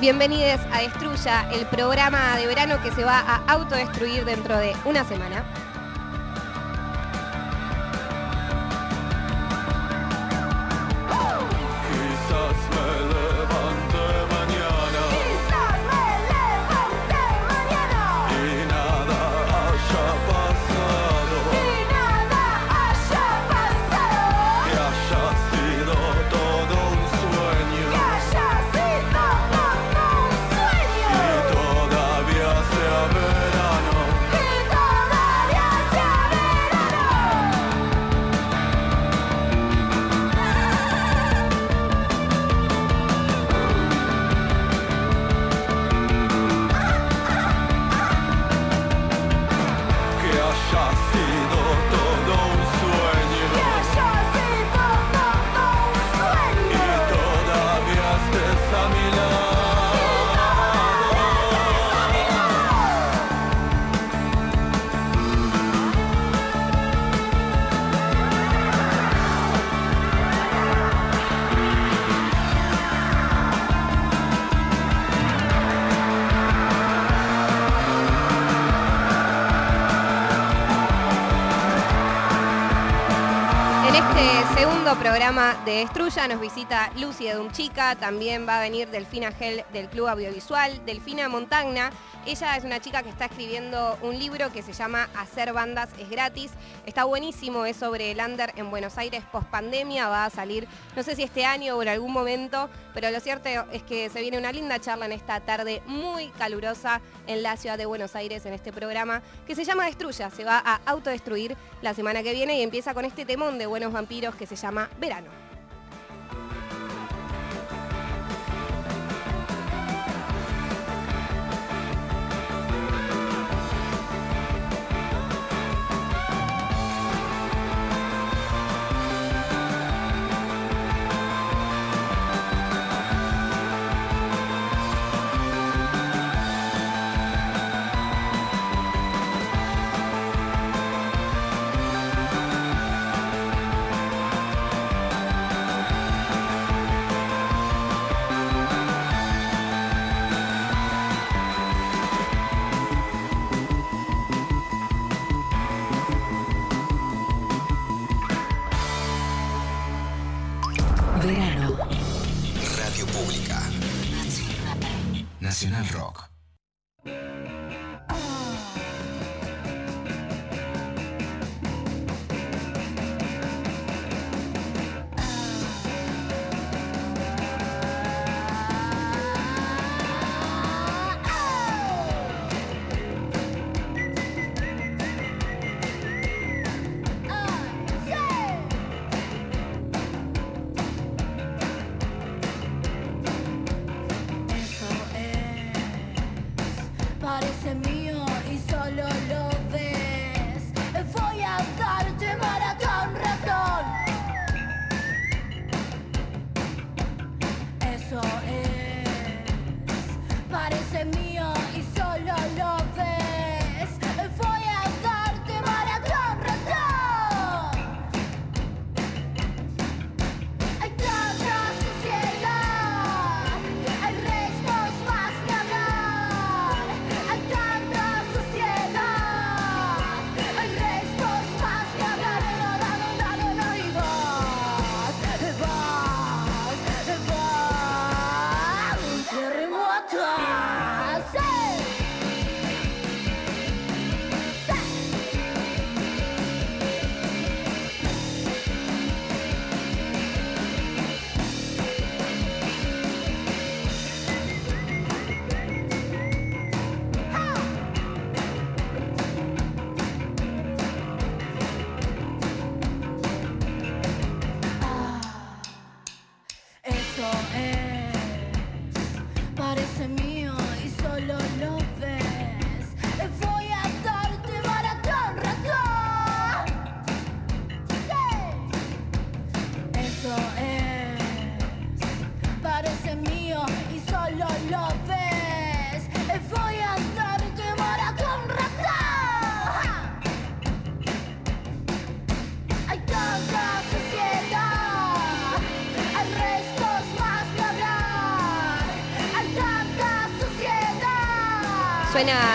Bienvenidos a Destruya, el programa de verano que se va a autodestruir dentro de una semana. Programa de Destruya nos visita Lucy de Chica, también va a venir Delfina Gel del Club Audiovisual, Delfina Montagna. Ella es una chica que está escribiendo un libro que se llama Hacer bandas es gratis. Está buenísimo, es sobre el under en Buenos Aires post pandemia, va a salir no sé si este año o en algún momento, pero lo cierto es que se viene una linda charla en esta tarde muy calurosa en la ciudad de Buenos Aires en este programa que se llama Destruya, se va a autodestruir la semana que viene y empieza con este temón de Buenos Vampiros que se llama Verano.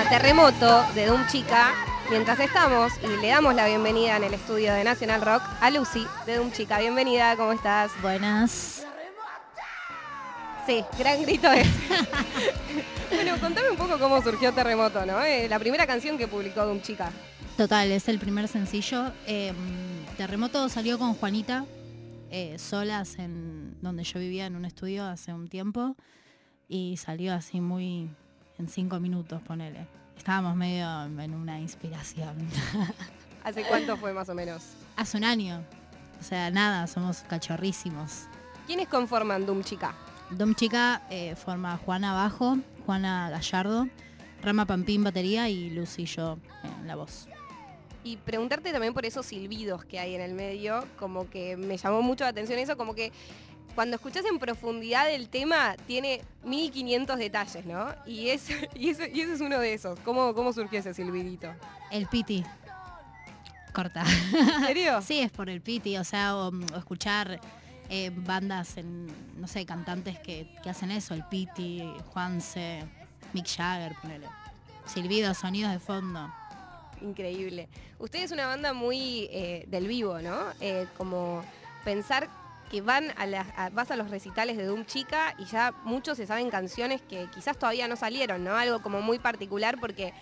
Terremoto de Doom Chica mientras estamos y le damos la bienvenida en el estudio de National Rock a Lucy de Doom Chica. Bienvenida, ¿cómo estás? Buenas. Sí, gran grito es. bueno, contame un poco cómo surgió Terremoto, ¿no? Eh, la primera canción que publicó Doom Chica. Total, es el primer sencillo. Eh, Terremoto salió con Juanita, eh, solas en donde yo vivía en un estudio hace un tiempo. Y salió así muy en cinco minutos, ponele. Estábamos medio en una inspiración. ¿Hace cuánto fue más o menos? hace un año. O sea, nada, somos cachorrísimos. ¿Quiénes conforman Doom Chica? Dom Chica eh, forma Juana Bajo, Juana Gallardo, Rama Pampín batería y Lucy y yo en la voz. Y preguntarte también por esos silbidos que hay en el medio, como que me llamó mucho la atención eso, como que cuando escuchás en profundidad el tema tiene 1500 detalles, ¿no? Y, es, y, eso, y ese es uno de esos. ¿Cómo, ¿Cómo surgió ese silbidito? El piti. Corta. ¿En serio? Sí, es por el piti, o sea, o, o escuchar eh, bandas, en, no sé, cantantes que, que hacen eso, el piti, Juanse, Mick Jagger, ponele. Silbidos, sonidos de fondo. Increíble. Usted es una banda muy eh, del vivo, ¿no? Eh, como pensar que van a las, vas a los recitales de Doom Chica y ya muchos se saben canciones que quizás todavía no salieron, ¿no? Algo como muy particular porque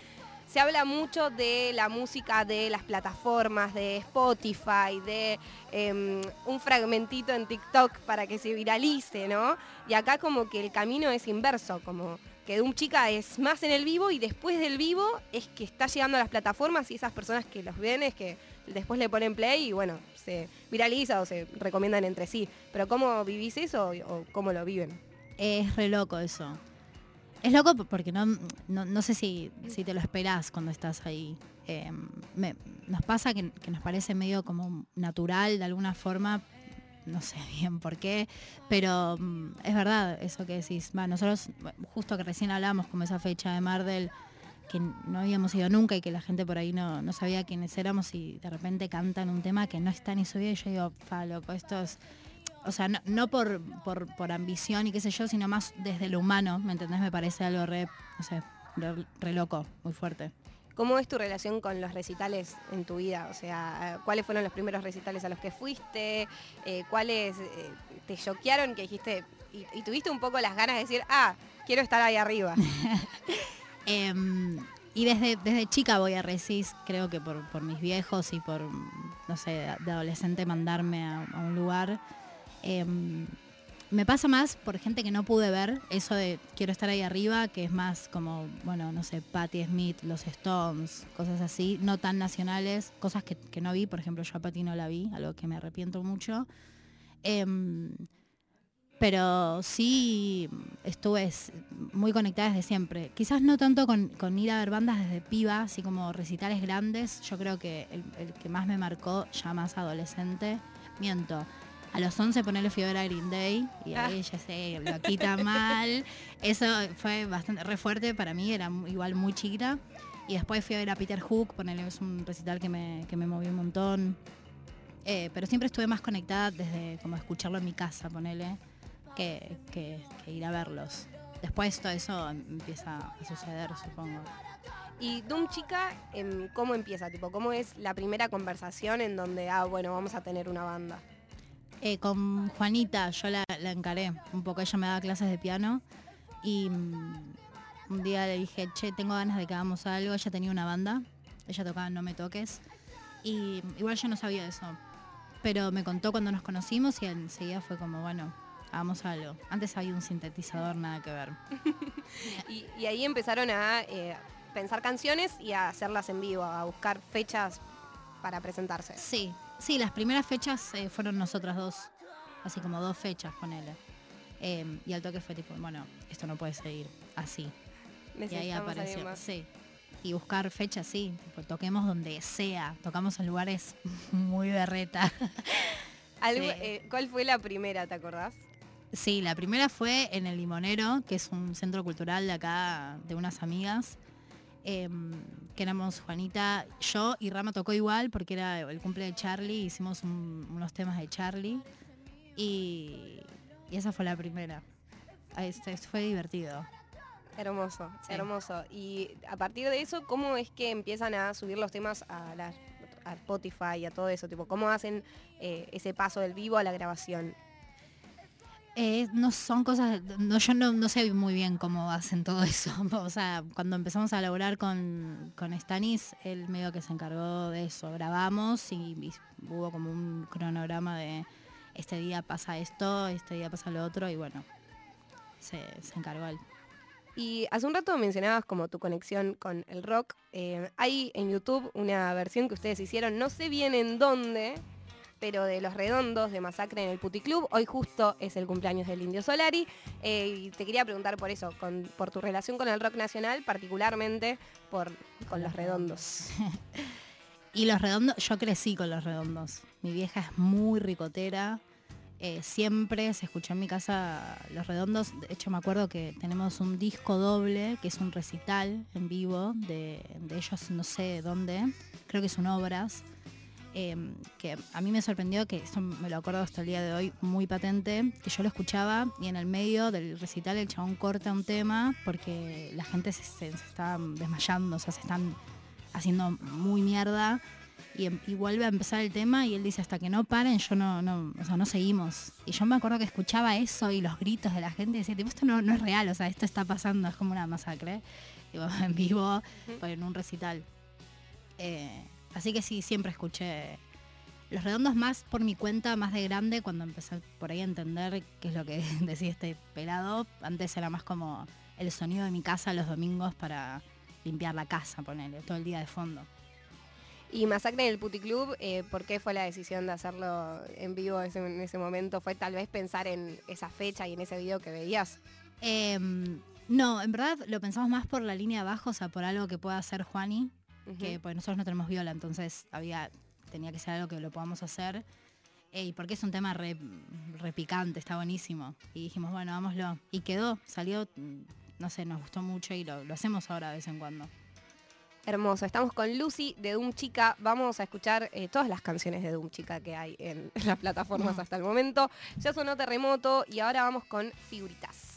se habla mucho de la música de las plataformas, de Spotify, de em, un fragmentito en TikTok para que se viralice, ¿no? Y acá como que el camino es inverso, como que Doom Chica es más en el vivo y después del vivo es que está llegando a las plataformas y esas personas que los ven es que después le ponen play y bueno, se viraliza o se recomiendan entre sí. Pero ¿cómo vivís eso o cómo lo viven? Es re loco eso. Es loco porque no, no, no sé si, si te lo esperás cuando estás ahí. Me- nos pasa que, que nos parece medio como natural de alguna forma, no sé bien por qué, pero mm, es verdad eso que decís. Va, nosotros, justo que recién hablamos como esa fecha de Mardel, que no habíamos ido nunca y que la gente por ahí no, no sabía quiénes éramos y de repente cantan un tema que no está ni subido y yo digo, fa, loco, esto es... O sea, no, no por, por, por ambición y qué sé yo, sino más desde lo humano, ¿me entendés? Me parece algo re, no sé, re, re loco, muy fuerte. ¿Cómo es tu relación con los recitales en tu vida? O sea, ¿cuáles fueron los primeros recitales a los que fuiste? Eh, ¿Cuáles eh, te choquearon que dijiste y, y tuviste un poco las ganas de decir, ah, quiero estar ahí arriba? Em, y desde, desde chica voy a Recis, creo que por, por mis viejos y por, no sé, de adolescente mandarme a, un lugar. Em, me pasa más por gente que no pude ver, eso de quiero estar ahí arriba, que es más como, bueno, no sé, Patti Smith, los Stones, cosas así, no tan nacionales, cosas que, que no vi, por ejemplo, yo a Patti no la vi, algo que me arrepiento mucho. Em, pero sí estuve muy conectada desde siempre. Quizás no tanto con, con ir a ver bandas desde piba, así como recitales grandes. Yo creo que el, el que más me marcó, ya más adolescente, miento. A los 11 ponerle fui a ver a Green Day y ahí ya sé, lo quita mal. Eso fue bastante re fuerte para mí, era igual muy chiquita. Y después fui a ver a Peter Hook, ponerle es un recital que me, que me movió un montón. Eh, pero siempre estuve más conectada desde como escucharlo en mi casa, ponele, que, que- que ir a verlos. Después todo eso empieza a suceder, supongo. Y Doom Chica, em, ¿cómo empieza? Tipo, ¿Cómo es la primera conversación en donde, ah, bueno, vamos a tener una banda? Eh, con Juanita yo la, la encaré un poco, ella me daba clases de piano y mm, un día le dije, che, tengo ganas de que hagamos algo, ella tenía una banda, ella tocaba No Me Toques y igual yo no sabía eso, pero me contó cuando nos conocimos y enseguida fue como, bueno, hagamos algo. Antes había un sintetizador, nada que ver. Y, y ahí empezaron a eh, pensar canciones y a hacerlas en vivo, a buscar fechas para presentarse. Sí, sí, las primeras fechas eh, fueron nosotras dos, así como dos fechas, ponele. Eh, y al toque fue tipo, bueno, esto no puede seguir así. Y ahí apareció, sí. Y buscar fechas, sí, tipo, toquemos donde sea, tocamos en lugares muy berreta. Algo- Sí. eh, ¿Cuál fue la primera, te acordás? Sí, la primera fue en el Limonero, que es un centro cultural de acá, de unas amigas, em, que éramos Juanita, yo y Rama tocó igual porque era el cumple de Charlie, hicimos un- unos temas de Charlie y, y esa fue la primera. Este, fue divertido. Hermoso, Sí. hermoso. Y a partir de eso, ¿cómo es que empiezan a subir los temas a, la- a Spotify y a todo eso? Tipo, ¿Cómo hacen eh, ese paso del vivo a la grabación? Eh, no son cosas, no, yo no, no sé muy bien cómo hacen todo eso. O sea, cuando empezamos a laburar con, con Stanis, él medio que se encargó de eso. Grabamos y, y hubo como un cronograma de este día pasa esto, este día pasa lo otro y bueno, se, se encargó él. Y hace un rato mencionabas como tu conexión con el rock. Eh, hay en YouTube una versión que ustedes hicieron, no sé bien en dónde, pero de Los Redondos, de Masacre en el Puticlub. Hoy justo es el cumpleaños del Indio Solari. eh, y te quería preguntar por eso, por tu relación con el rock nacional, particularmente por, con Los Redondos. Y los redondos, yo crecí con los redondos. Mi vieja es muy ricotera. eh, siempre se escuchó en mi casa los redondos. De hecho, me acuerdo que tenemos un disco doble, que es un recital en vivo de, de ellos, no sé dónde. Creo que son obras. Eh, que a mí me sorprendió, que eso me lo acuerdo hasta el día de hoy, muy patente, que yo lo escuchaba y en el medio del recital el chabón corta un tema porque la gente se, se- se está desmayando, o sea, se están haciendo muy mierda y, em- y vuelve a empezar el tema y él dice hasta que no paren yo no, no, o sea, no seguimos. Y yo me acuerdo que escuchaba eso y los gritos de la gente y decía, tipo, esto no, no es real, o sea, esto está pasando, es como una masacre. Digo, en vivo, en un recital. Eh, así que sí, siempre escuché los redondos más por mi cuenta, más de grande, cuando empecé por ahí a entender qué es lo que decía este pelado. Antes era más como el sonido de mi casa los domingos para limpiar la casa, ponerle todo el día de fondo. Y Masacre en el Puticlub, eh, ¿por qué fue la decisión de hacerlo en vivo ese- en ese momento? ¿Fue tal vez pensar en esa fecha y en ese video que veías? Em, no, en verdad lo pensamos más por la línea abajo, o sea, por algo que pueda hacer Juani, Que pues nosotros no tenemos viola, entonces había, tenía que ser algo que lo podamos hacer. y porque es un tema re, re picante, está buenísimo. Y dijimos, bueno, hagámoslo. Y quedó, salió, mm, no sé, nos gustó mucho y lo, lo hacemos ahora de vez en cuando. Hermoso. Estamos con Lucy de Doom Chica. Vamos a escuchar eh, todas las canciones de Doom Chica que hay en las plataformas hasta el momento. Ya sonó Terremoto y ahora vamos con Figuritas.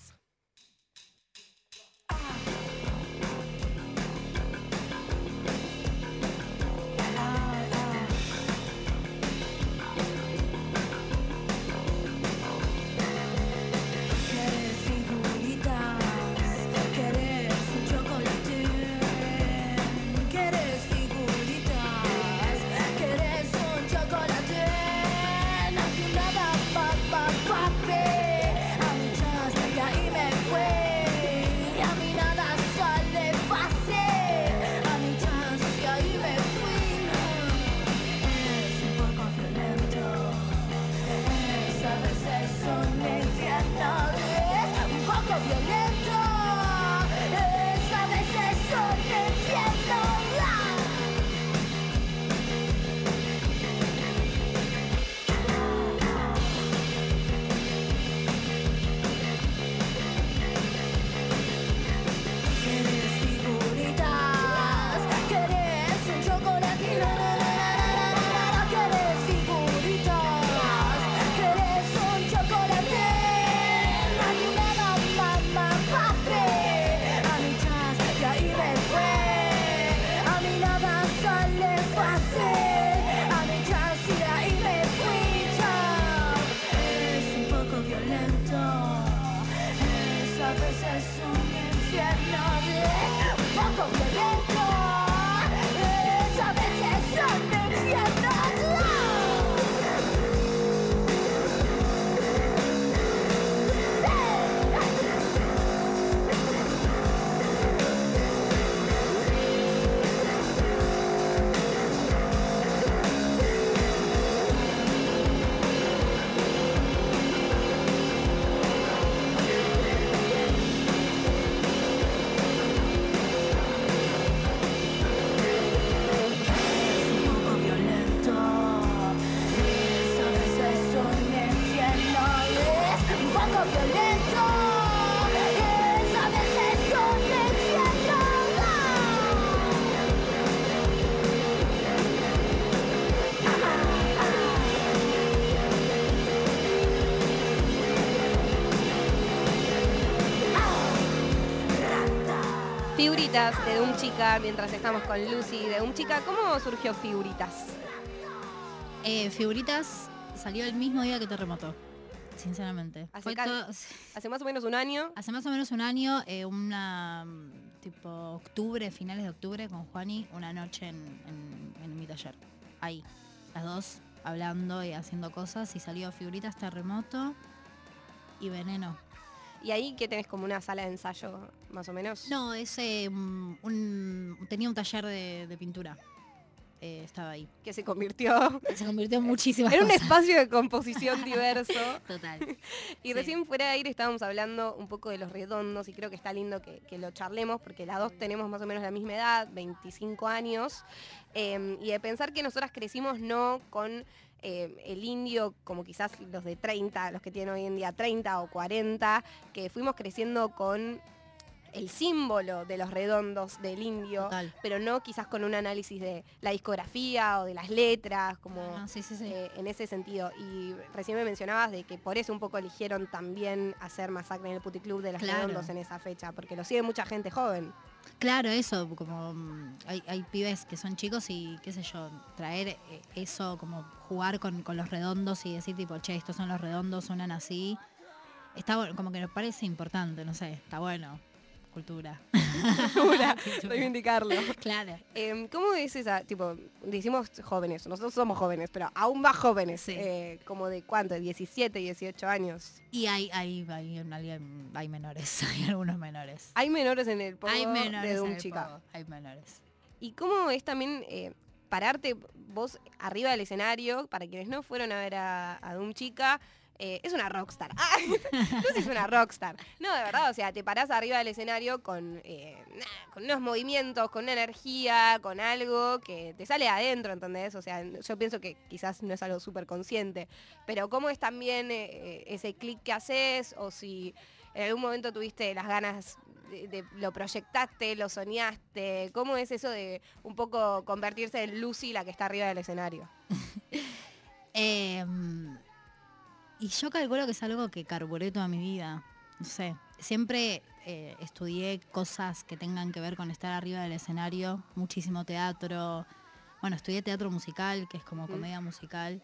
Figuritas de un chica, mientras estamos con Lucy de un chica, ¿cómo surgió Figuritas? Eh, Figuritas salió el mismo día que Terremoto, sinceramente. Hace todo- más o menos un año. hace más o menos un año, eh, una mm, tipo octubre, finales de octubre, con Juani, una noche en, en- en mi taller. Ahí, las dos hablando y haciendo cosas y salió Figuritas, Terremoto y Veneno. Y ahí que tenés como una sala de ensayo, más o menos. No, es eh, un, tenía un taller de, de pintura. Eh, estaba ahí. Que se convirtió Se convirtió en muchísimas en un espacio de composición diverso. Total. Y Sí. recién fuera de aire estábamos hablando un poco de los redondos y creo que está lindo que, que lo charlemos porque las dos tenemos más o menos la misma edad, 25 años, eh, y de pensar que nosotras crecimos no con eh, el indio como quizás los de 30, los que tienen hoy en día 30 o 40, que fuimos creciendo con el símbolo de los redondos del indio, Total. pero no quizás con un análisis de la discografía o de las letras, como No, sí, sí, sí. eh, en ese sentido. Y recién me mencionabas de que por eso un poco eligieron también hacer Masacre en el Puticlub de los Claro. Redondos en esa fecha, porque lo sigue mucha gente joven. Claro, eso, como mm, hay, pibes que son chicos y qué sé yo, traer eh, eso, como jugar con, con los redondos y decir tipo, che, estos son los redondos, suenan así. Está como que nos parece importante, no sé, está bueno. Cultura. Cultura, reivindicarlo. claro. Em, ¿Cómo es esa, tipo, decimos jóvenes, nosotros somos jóvenes, pero aún más jóvenes, Sí. eh, como de cuánto, 17, 18 años? Y hay, hay, hay, hay, hay menores, hay algunos menores. Hay menores en el hay menores de un chica. Hay menores. ¿Y cómo es también eh, pararte vos arriba del escenario, para quienes no fueron a ver a, a Doom Chica? Eh, es una rockstar. Lucy es una rockstar. No, de verdad, o sea, te parás arriba del escenario con, eh, con unos movimientos, con una energía, con algo que te sale adentro, ¿entendés? O sea, yo pienso que quizás no es algo súper consciente, pero cómo es también eh, eh, ese clic que haces o si en algún momento tuviste las ganas de, lo proyectaste, lo soñaste, ¿cómo es eso de un poco convertirse en Lucy la que está arriba del escenario? Eh, y yo calculo que es algo que carburé toda mi vida. No sé. Siempre eh, estudié cosas que tengan que ver con estar arriba del escenario, muchísimo teatro. Bueno, estudié teatro musical, que es como comedia musical.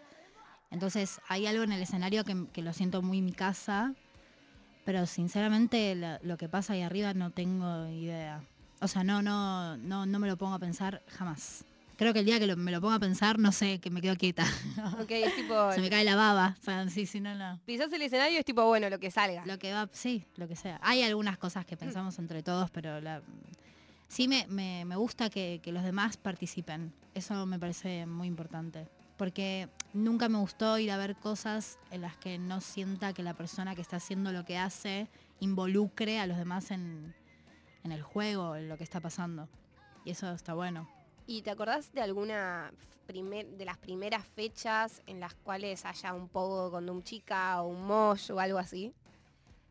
Entonces hay algo en el escenario que, que lo siento muy mi casa, pero sinceramente lo que pasa ahí arriba no tengo idea. O sea, no, no, no, no me lo pongo a pensar jamás. Creo que el día que lo- me lo ponga a pensar, no sé, que me quedo quieta. Ok, es tipo, Se me cae la baba. O sea, sí, sí, no, no. pisás el escenario es tipo, bueno, lo que salga. Lo que va, sí, lo que sea. Hay algunas cosas que pensamos entre todos, pero la, sí me, me- me gusta que, que los demás participen. Eso me parece muy importante. Porque nunca me gustó ir a ver cosas en las que no sienta que la persona que está haciendo lo que hace involucre a los demás en, en el juego, en lo que está pasando. Y eso está bueno. ¿Y te acordás de alguna de las primeras fechas en las cuales haya un pogo con un chica o un mosh o algo así?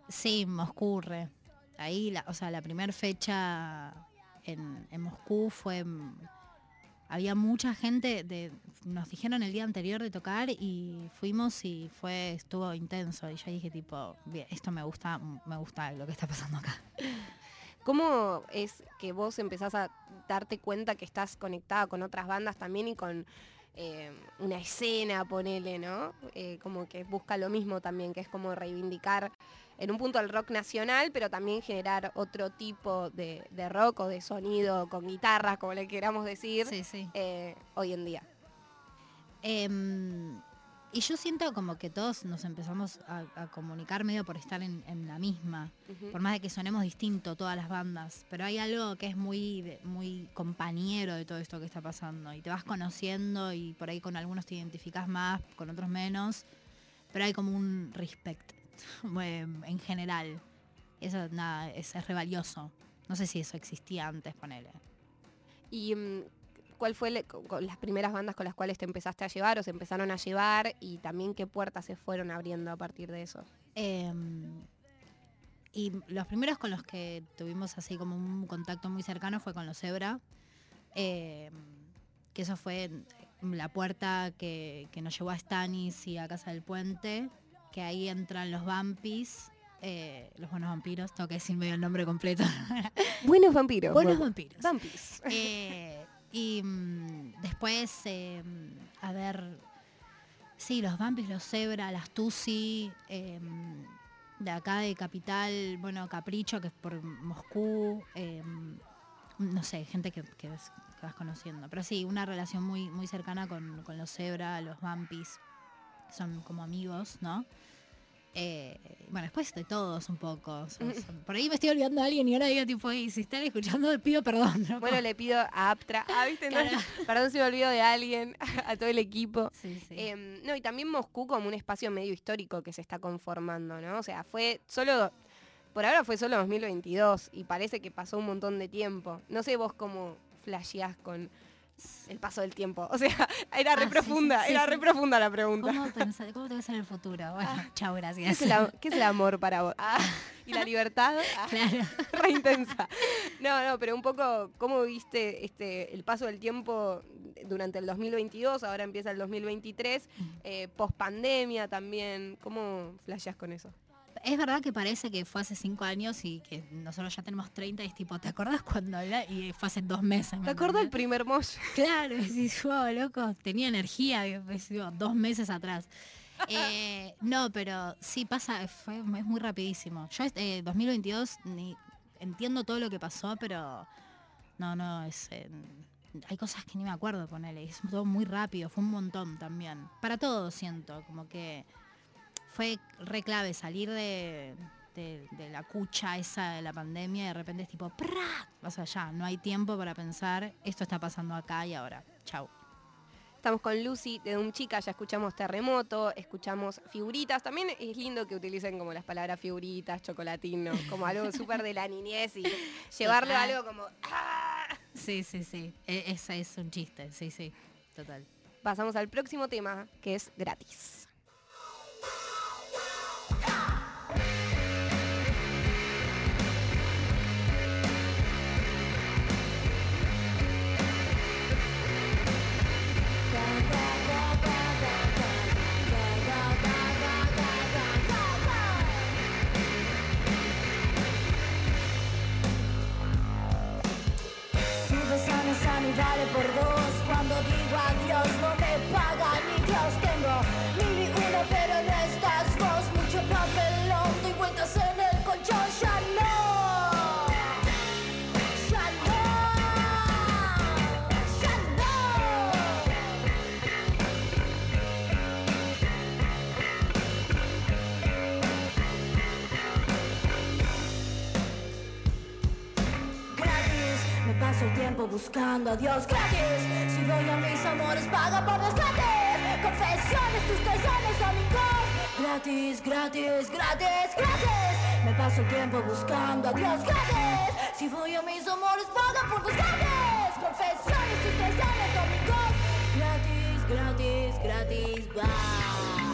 Sí, Moscú re. Ahí, la, o sea, la primera fecha en, Moscú fue... mm, Había mucha gente, nos dijeron el día anterior de tocar y fuimos y fue estuvo intenso. Y yo dije tipo, esto me gusta, me gusta lo que está pasando acá. ¿Cómo es que vos empezás a darte cuenta que estás conectada con otras bandas también y con eh, una escena, ponele, ¿no? Eh, como que busca lo mismo también, que es como reivindicar en un punto el rock nacional, pero también generar otro tipo de, de rock o de sonido con guitarras, como le queramos decir, Sí, sí. eh, hoy en día. Y yo siento como que todos nos empezamos a, a comunicar medio por estar en, en la misma. Por más de que sonemos distinto todas las bandas, pero hay algo que es muy, muy compañero de todo esto que está pasando y te vas conociendo y por ahí con algunos te identificas más, con otros menos, pero hay como un respect em, en general. Eso nada, es, es re valioso. No sé si eso existía antes, ponele. ¿Y mm, cuál fue le- con- con las primeras bandas con las cuales te empezaste a llevar o se empezaron a llevar y también qué puertas se fueron abriendo a partir de eso? Em, y los primeros con los que tuvimos así como un contacto muy cercano fue con los Zebra. em, que eso fue la puerta que, que nos llevó a Stanis y a Casa del Puente. Que ahí entran los Vampis eh, Los Buenos Vampiros, tengo que decir medio el nombre completo. Buenos vampiros. Buenos bueno. Vampiros. Vampirs. Eh, y mm, después, eh, a ver, sí, los Vampis, los Zebra, las Tusi, eh, de acá de Capital, bueno, Capricho, que es por Moscú, eh, no sé, gente que, que vas conociendo. Pero sí, una relación muy, muy cercana con, con los Zebra, los Vampis, son como amigos, ¿no? Eh, bueno, después de todos un poco. son- son- por ahí me estoy olvidando de alguien y ahora digo tipo, "Ey, si están escuchando, pido perdón. ¿no? Bueno, le pido a Aptra. Ah, ¿viste? No, Claro. perdón si me olvido de alguien, a todo el equipo. Sí, sí. Em, no, y también Moscú como un espacio medio histórico que se está conformando, ¿no? O sea, fue solo, por ahora fue solo 2022 y parece que pasó un montón de tiempo. No sé vos cómo flasheás con el paso del tiempo. O sea, era re Ah, profunda, sí, sí, era sí. re profunda la pregunta. ¿Cómo, pensar, ¿Cómo te ves en el futuro? Bueno, chao, ¿Qué gracias. es, el, am- qué es el amor para vos? Ah, ¿Y la libertad? Ah, Claro. re intensa. No, no, pero un poco, ¿cómo viste este, el paso del tiempo durante el 2022? Ahora empieza el 2023, eh, post pandemia también. ¿Cómo flasheás con eso? Es verdad que parece que fue hace cinco años y que nosotros ya tenemos 30 y es tipo, ¿te acordás cuando habla? Y fue hace dos meses. ¿me ¿Te acuerdas el primer mosh? Claro, decís, wow, loco, tenía energía, pues, digo, dos meses atrás. Eh, no, pero sí pasa, fue, es muy rapidísimo. Yo eh, 2022 ni, entiendo todo lo que pasó, pero no, no, es... eh, hay cosas que ni me acuerdo, ponele, es todo muy rápido, fue un montón también. Para todos siento, como que fue re clave salir de, de- de la cucha esa de la pandemia y de repente es tipo, ¡prá! O sea, ya, no hay tiempo para pensar, esto está pasando acá y ahora. Chau. Estamos con Lucy de un chica, ya escuchamos terremoto, escuchamos figuritas. También es lindo que utilicen como las palabras figuritas, chocolatino, como algo súper de la niñez y llevarlo a algo como... ¡ah! Sí, sí, sí. E- ese es un chiste, sí, sí. Total. Pasamos al próximo tema, que es gratis. Vale por dos. Buscando a Dios gratis. Si doy a mis amores, paga por los gratis. Confesiones, tus traiciones, amigos. Gratis, gratis, gratis, gratis. Me paso el tiempo buscando a Dios gratis. Si voy a mis amores, paga por los gratis. Confesiones, tus traiciones, amigos. Gratis, gratis, gratis.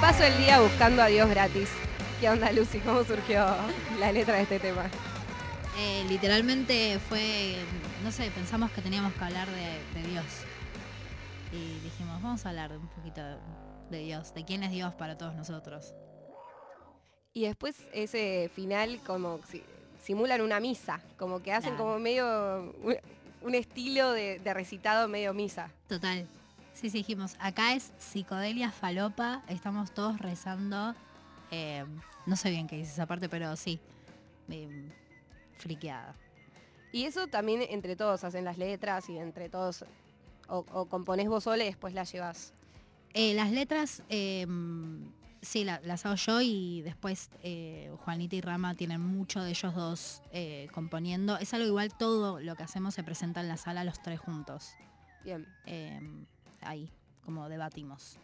Paso el día buscando a Dios gratis. ¿Qué onda, Lucy? ¿Cómo surgió la letra de este tema? Eh, literalmente fue, no sé, pensamos que teníamos que hablar de, de Dios. Y dijimos, vamos a hablar un poquito de Dios, de quién es Dios para todos nosotros. Y después ese final como si- simulan una misa, como que hacen Claro. como medio un, un estilo de, de recitado medio misa. Total. Sí, sí, dijimos, acá es psicodelia falopa, estamos todos rezando. eh, no sé bien qué dice esa parte, pero sí. eh, friqueada. Y eso también entre todos hacen las letras y entre todos o, o componés vos sola y después la llevas. Eh, las letras, eh, sí, la- las hago yo y después Juanita y Rama tienen mucho de ellos dos componiendo. Es algo igual, todo lo que hacemos se presenta en la sala los tres juntos. Bien. Ahí, como debatimos.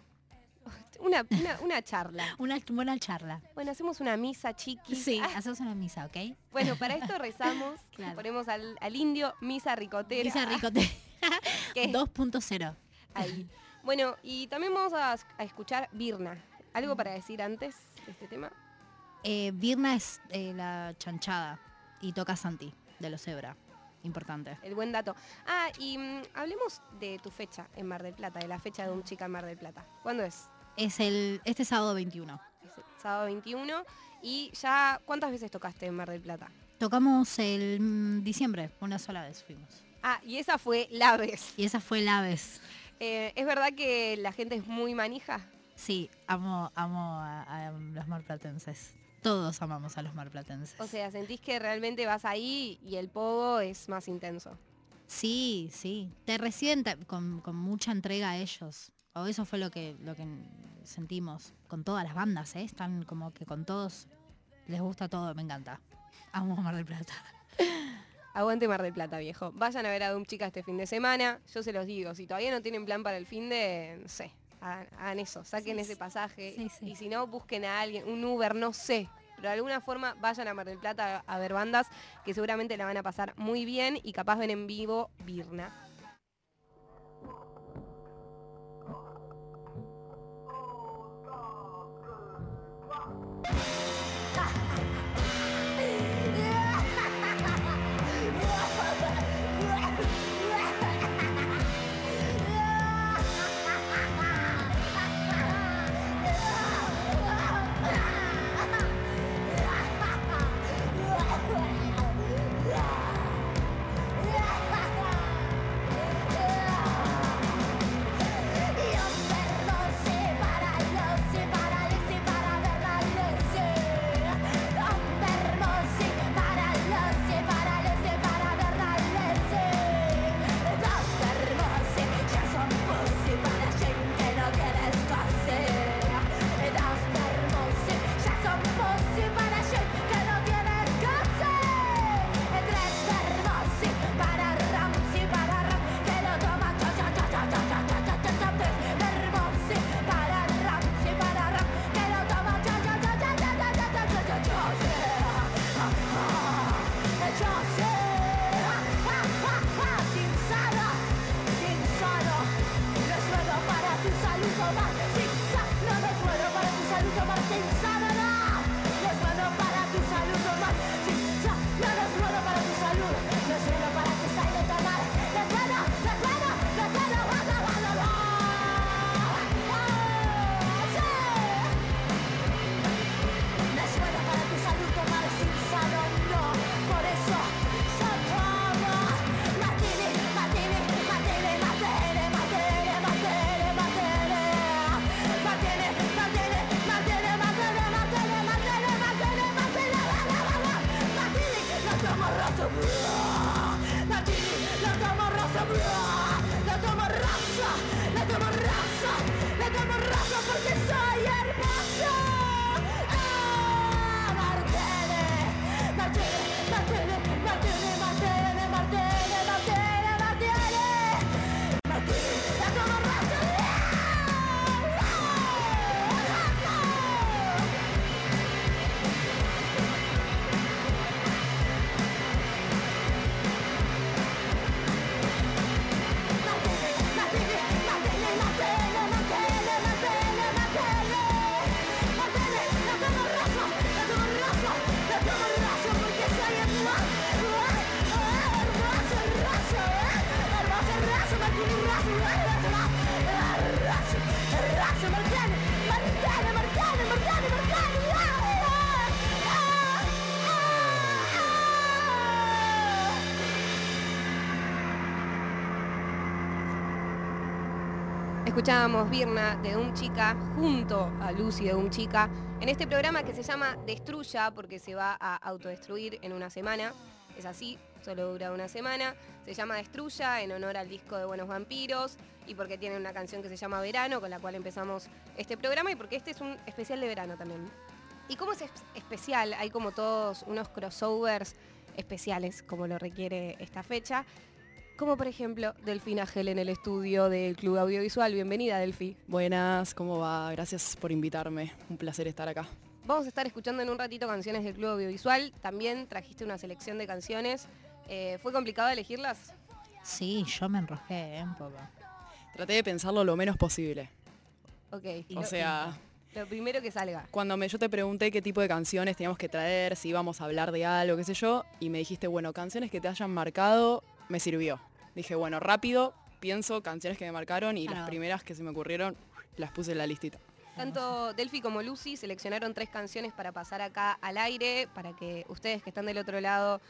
Una, una, una charla. Una buena charla. Bueno, hacemos una misa chiqui. Sí, Ah, hacemos una misa, ¿ok? bueno, para esto rezamos. Claro. Ponemos al, al indio misa ricotera. Misa Ricote que- 2.0. Ahí. Bueno, y también vamos a, a escuchar Birna. ¿Algo para decir antes de este tema? Eh, Virna es eh, la chanchada y toca Santi de los Zebra. Importante. El buen dato. Ah, y mm, hablemos de tu fecha en Mar del Plata, de la fecha de un chica en Mar del Plata. ¿Cuándo es? Es el este sábado 21. Es el sábado 21. Y ya, ¿cuántas veces tocaste en Mar del Plata? Tocamos el mm, diciembre, una sola vez fuimos. Ah, y esa fue la vez. Y esa fue la vez. Eh, ¿Es verdad que la gente es muy manija? Sí, amo, amo a, a los marplatenses. Todos amamos a los marplatenses. O sea, ¿sentís que realmente vas ahí y el pogo es más intenso? sí, sí. Te reciben con, con mucha entrega a ellos. O eso fue lo que, lo que sentimos con todas las bandas, ¿eh? Están como que con todos les gusta todo, me encanta. Amo Mar del Plata. Aguante Mar del Plata, viejo. Vayan a ver a Doom Chica este fin de semana. Yo se los digo, si todavía no tienen plan para el fin de, no sé, hagan, eso, saquen Sí, ese pasaje. Sí, sí. Y si no, busquen a alguien, un Uber, no sé. Pero de alguna forma vayan a Mar del Plata a, a ver bandas que seguramente la van a pasar muy bien y capaz ven en vivo Birna. Escuchábamos Birna de Un Chica junto a Lucy de Un Chica en este programa que se llama Destruya porque se va a autodestruir en una semana. Es así, solo dura una semana. Se llama Destruya en honor al disco de Buenos Vampiros y porque tiene una canción que se llama Verano, con la cual empezamos este programa y porque este es un especial de verano también. ¿Y cómo es es- especial? Hay como todos unos crossovers especiales, como lo requiere esta fecha. Como por ejemplo Delfina Gel en el estudio del Club Audiovisual. Bienvenida, Delfi. Buenas, ¿cómo va? Gracias por invitarme. Un placer estar acá. Vamos a estar escuchando en un ratito canciones del Club Audiovisual. También trajiste una selección de canciones. Eh, ¿Fue complicado elegirlas? Sí, yo me enrosqué ¿eh? un poco. Traté de pensarlo lo menos posible. Ok. O Lo- sea, Lo primero que salga. cuando me, yo te pregunté qué tipo de canciones teníamos que traer, si íbamos a hablar de algo, qué sé yo, y me dijiste, bueno, canciones que te hayan marcado, me sirvió. Dije, bueno, rápido, pienso canciones que me marcaron y Claro. las primeras que se me ocurrieron, las puse en la listita. Tanto Delphi como Lucy seleccionaron tres canciones para pasar acá al aire, para que ustedes que están del otro lado,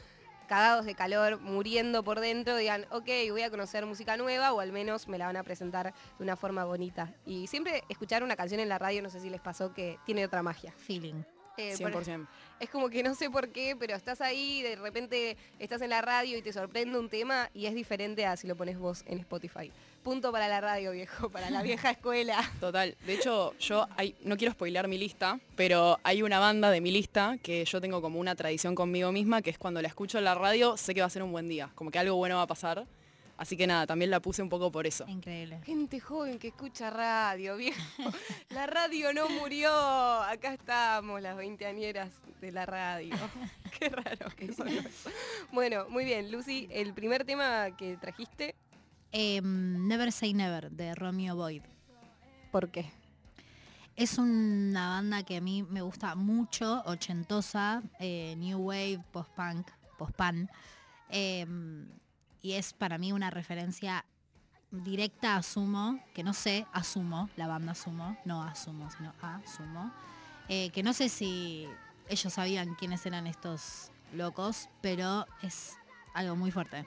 cagados de calor, muriendo por dentro, digan, ok, voy a conocer música nueva o al menos me la van a presentar de una forma bonita. Y siempre escuchar una canción en la radio, no sé si les pasó, que tiene otra magia. Feeling. Eh, por- 100%. es como que no sé por qué, pero estás ahí, de repente estás en la radio y te sorprende un tema y es diferente a si lo pones vos en Spotify. Punto para la radio, viejo, para la vieja escuela. Total. De hecho, yo hay- no quiero spoilear mi lista, pero hay una banda de mi lista que yo tengo como una tradición conmigo misma, que es cuando la escucho en la radio, sé que va a ser un buen día, como que algo bueno va a pasar. Así que nada, también la puse un poco por eso. Increíble. Gente joven que escucha radio, viejo. La radio no murió. Acá estamos, las veinteañeras de la radio. Qué raro que son Bueno, muy bien, Lucy, el primer tema que trajiste, Em, Never Say Never de Romeo Boyd. ¿por qué? Es una banda que a mí me gusta mucho, ochentosa, eh, new wave, post-punk, post-pan. em, y es para mí una referencia directa a Sumo, que no sé, asumo, la banda Sumo, no asumo, sino asumo. Eh, que no sé si ellos sabían quiénes eran estos locos, pero es algo muy fuerte.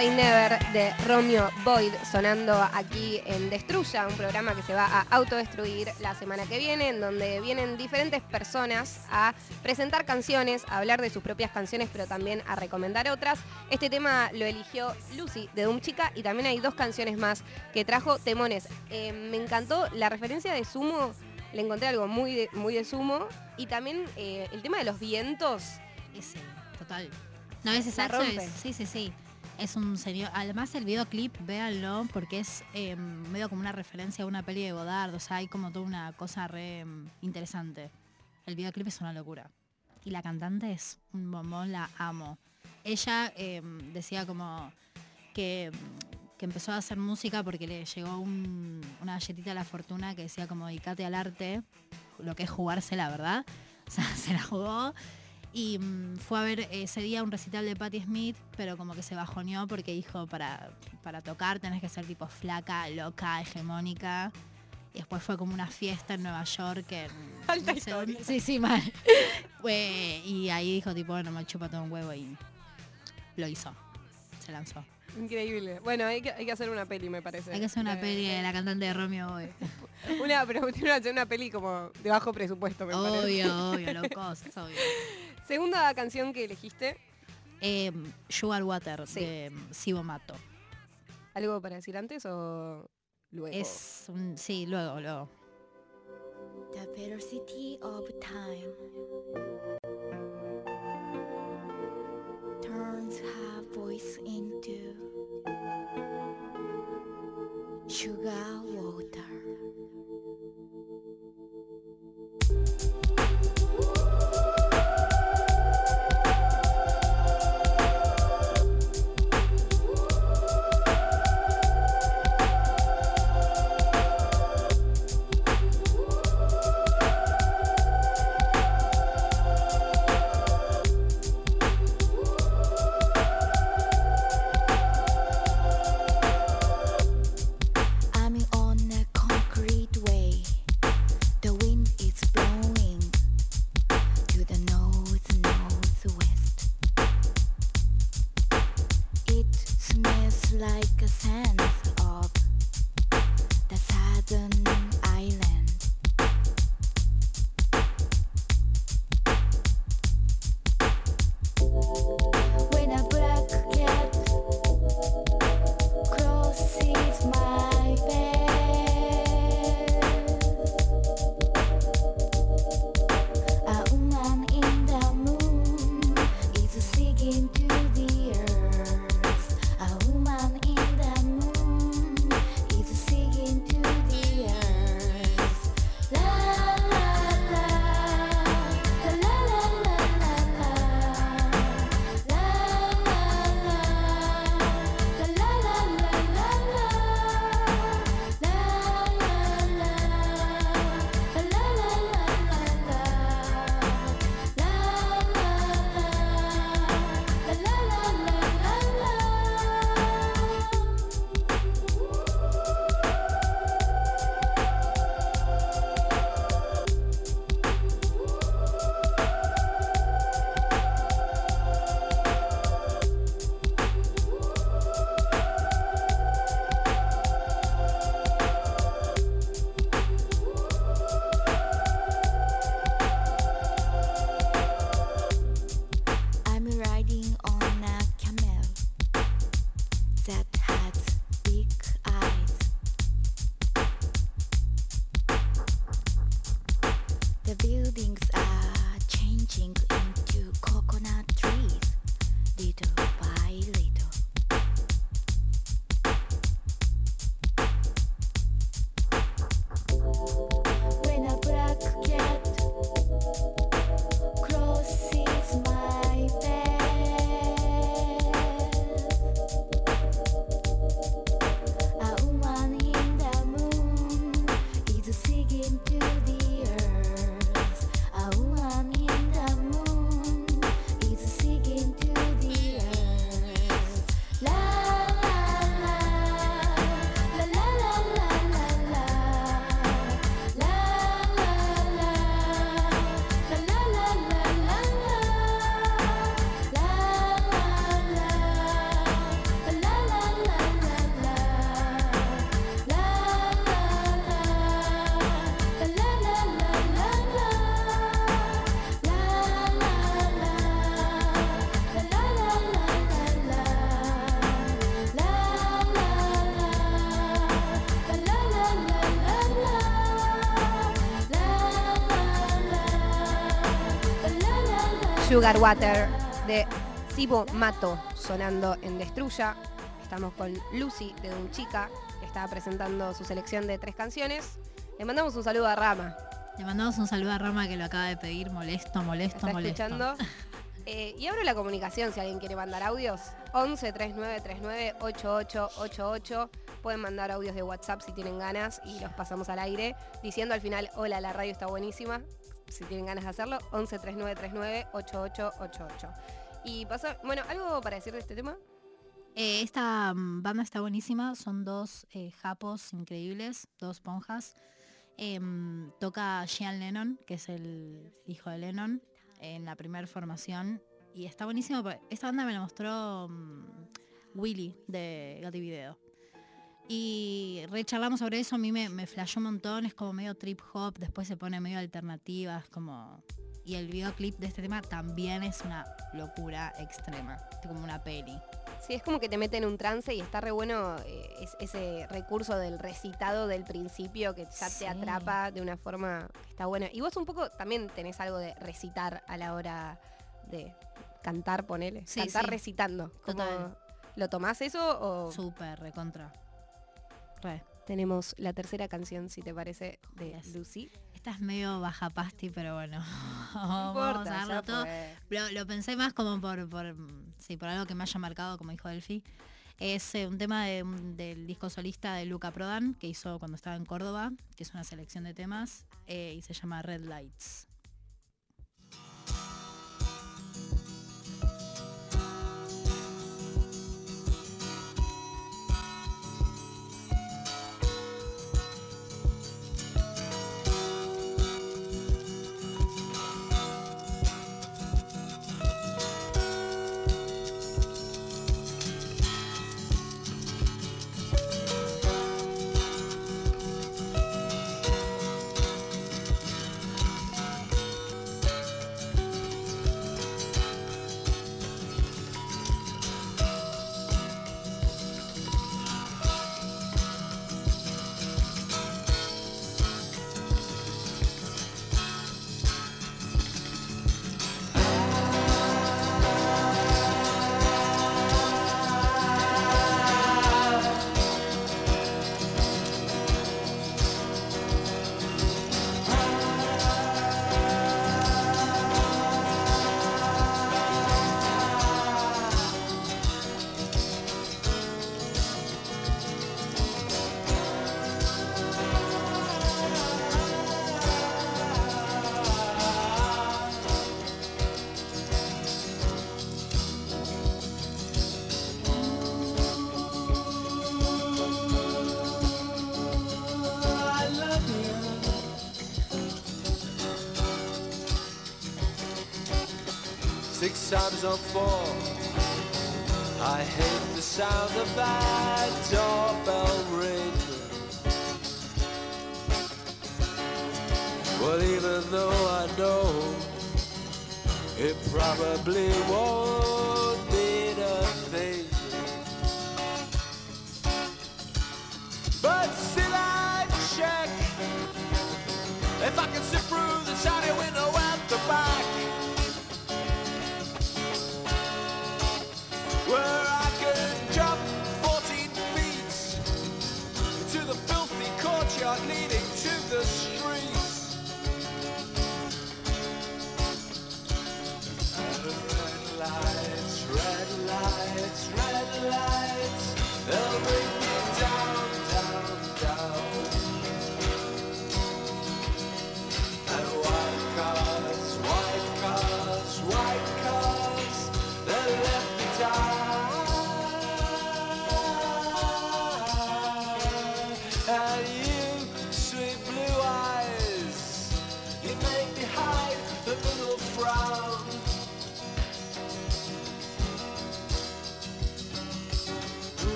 Say Never de Romeo Boyd sonando aquí en Destruya, un programa que se va a autodestruir la semana que viene, en donde vienen diferentes personas a presentar canciones, a hablar de sus propias canciones, pero también a recomendar otras. Este tema lo eligió Lucy de Doom Chica y también hay dos canciones más que trajo Temones. Eh, me encantó la referencia de Sumo, le encontré algo muy de, muy de Sumo y también eh, el tema de los vientos. Ese, total. No, ese saxo es, sí, sí, sí. Es un serio. Además el videoclip, véanlo, porque es eh, medio como una referencia a una peli de Godard. O sea, hay como toda una cosa re mm, interesante. El videoclip es una locura. Y la cantante es un bombón, la amo. Ella eh, decía como que, mm, que empezó a hacer música porque le llegó un- una galletita a la fortuna que decía como dedicate al arte, lo que es jugársela, ¿verdad? O sea, se la jugó y mm, fue a ver ese día un recital de Patti Smith, pero como que se bajoneó porque dijo, para, para tocar tenés que ser tipo flaca, loca, hegemónica. Y después fue como una fiesta en Nueva York. En, Alta no sé historia. Sí, sí, mal. Y ahí dijo tipo, bueno, me chupa todo un huevo y lo hizo. Se lanzó. Increíble. Bueno, hay que, hay que hacer una peli, me parece. Hay que hacer una De- peli de la cantante de Romeo. Una, pero que hacer una peli como de bajo presupuesto, me parece. Obvio, obvio, low cost, obvio. Segunda canción que elegiste, Eh, Sugar Water Sí. de Sibo Mato. ¿algo para decir antes o luego? Es un, sí, luego, luego. The velocity of time turns her voice into Sugar Water de Sibo Mato sonando en Destruya. Estamos con Lucy de Un Chica, que está presentando su selección de tres canciones. Le mandamos un saludo a Rama, Le mandamos un saludo a Rama que lo acaba de pedir, molesto, molesto, está molesto. escuchando. Eh, y abro la comunicación si alguien quiere mandar audios. 11 39 39 8888. Pueden mandar audios de WhatsApp si tienen ganas y los pasamos al aire diciendo al final, hola, la radio está buenísima. Si tienen ganas de hacerlo, 11 39 39 8888. Y pasa, bueno, ¿algo para decir de este tema? Eh, esta mm, banda está buenísima, son dos eh, japos increíbles, dos ponjas. Em, toca Sean Lennon, que es el hijo de Lennon, en la primera formación. Y está buenísimo, esta banda me la mostró mm, Willy de Gatti Video. Y recharlamos sobre eso, a mí me, me flashó un montón, es como medio trip hop, después se pone medio alternativas, como... Y el videoclip de este tema también es una locura extrema, como una peli. Sí, es como que te mete en un trance y está re bueno eh, es- ese recurso del recitado del principio que ya Sí. te atrapa de una forma que está buena. Y vos un poco también tenés algo de recitar a la hora de cantar, ponele. Sí, cantar sí. recitando. ¿Cómo- Total. ¿Lo tomás eso o Súper, recontra. Re. tenemos la tercera canción, si te parece, de Yes. Lucy? Esta es medio baja pasti, pero bueno. No Vamos a darlo todo. Lo, lo pensé más como por, por, sí, por algo que me haya marcado, como dijo Delphi. Es eh, un tema de- del disco solista de Luca Prodan, que hizo cuando estaba en Córdoba, que es una selección de temas, eh, y se llama Red Lights. I hate the sound of that doorbell ring. Well, even though I know it probably won't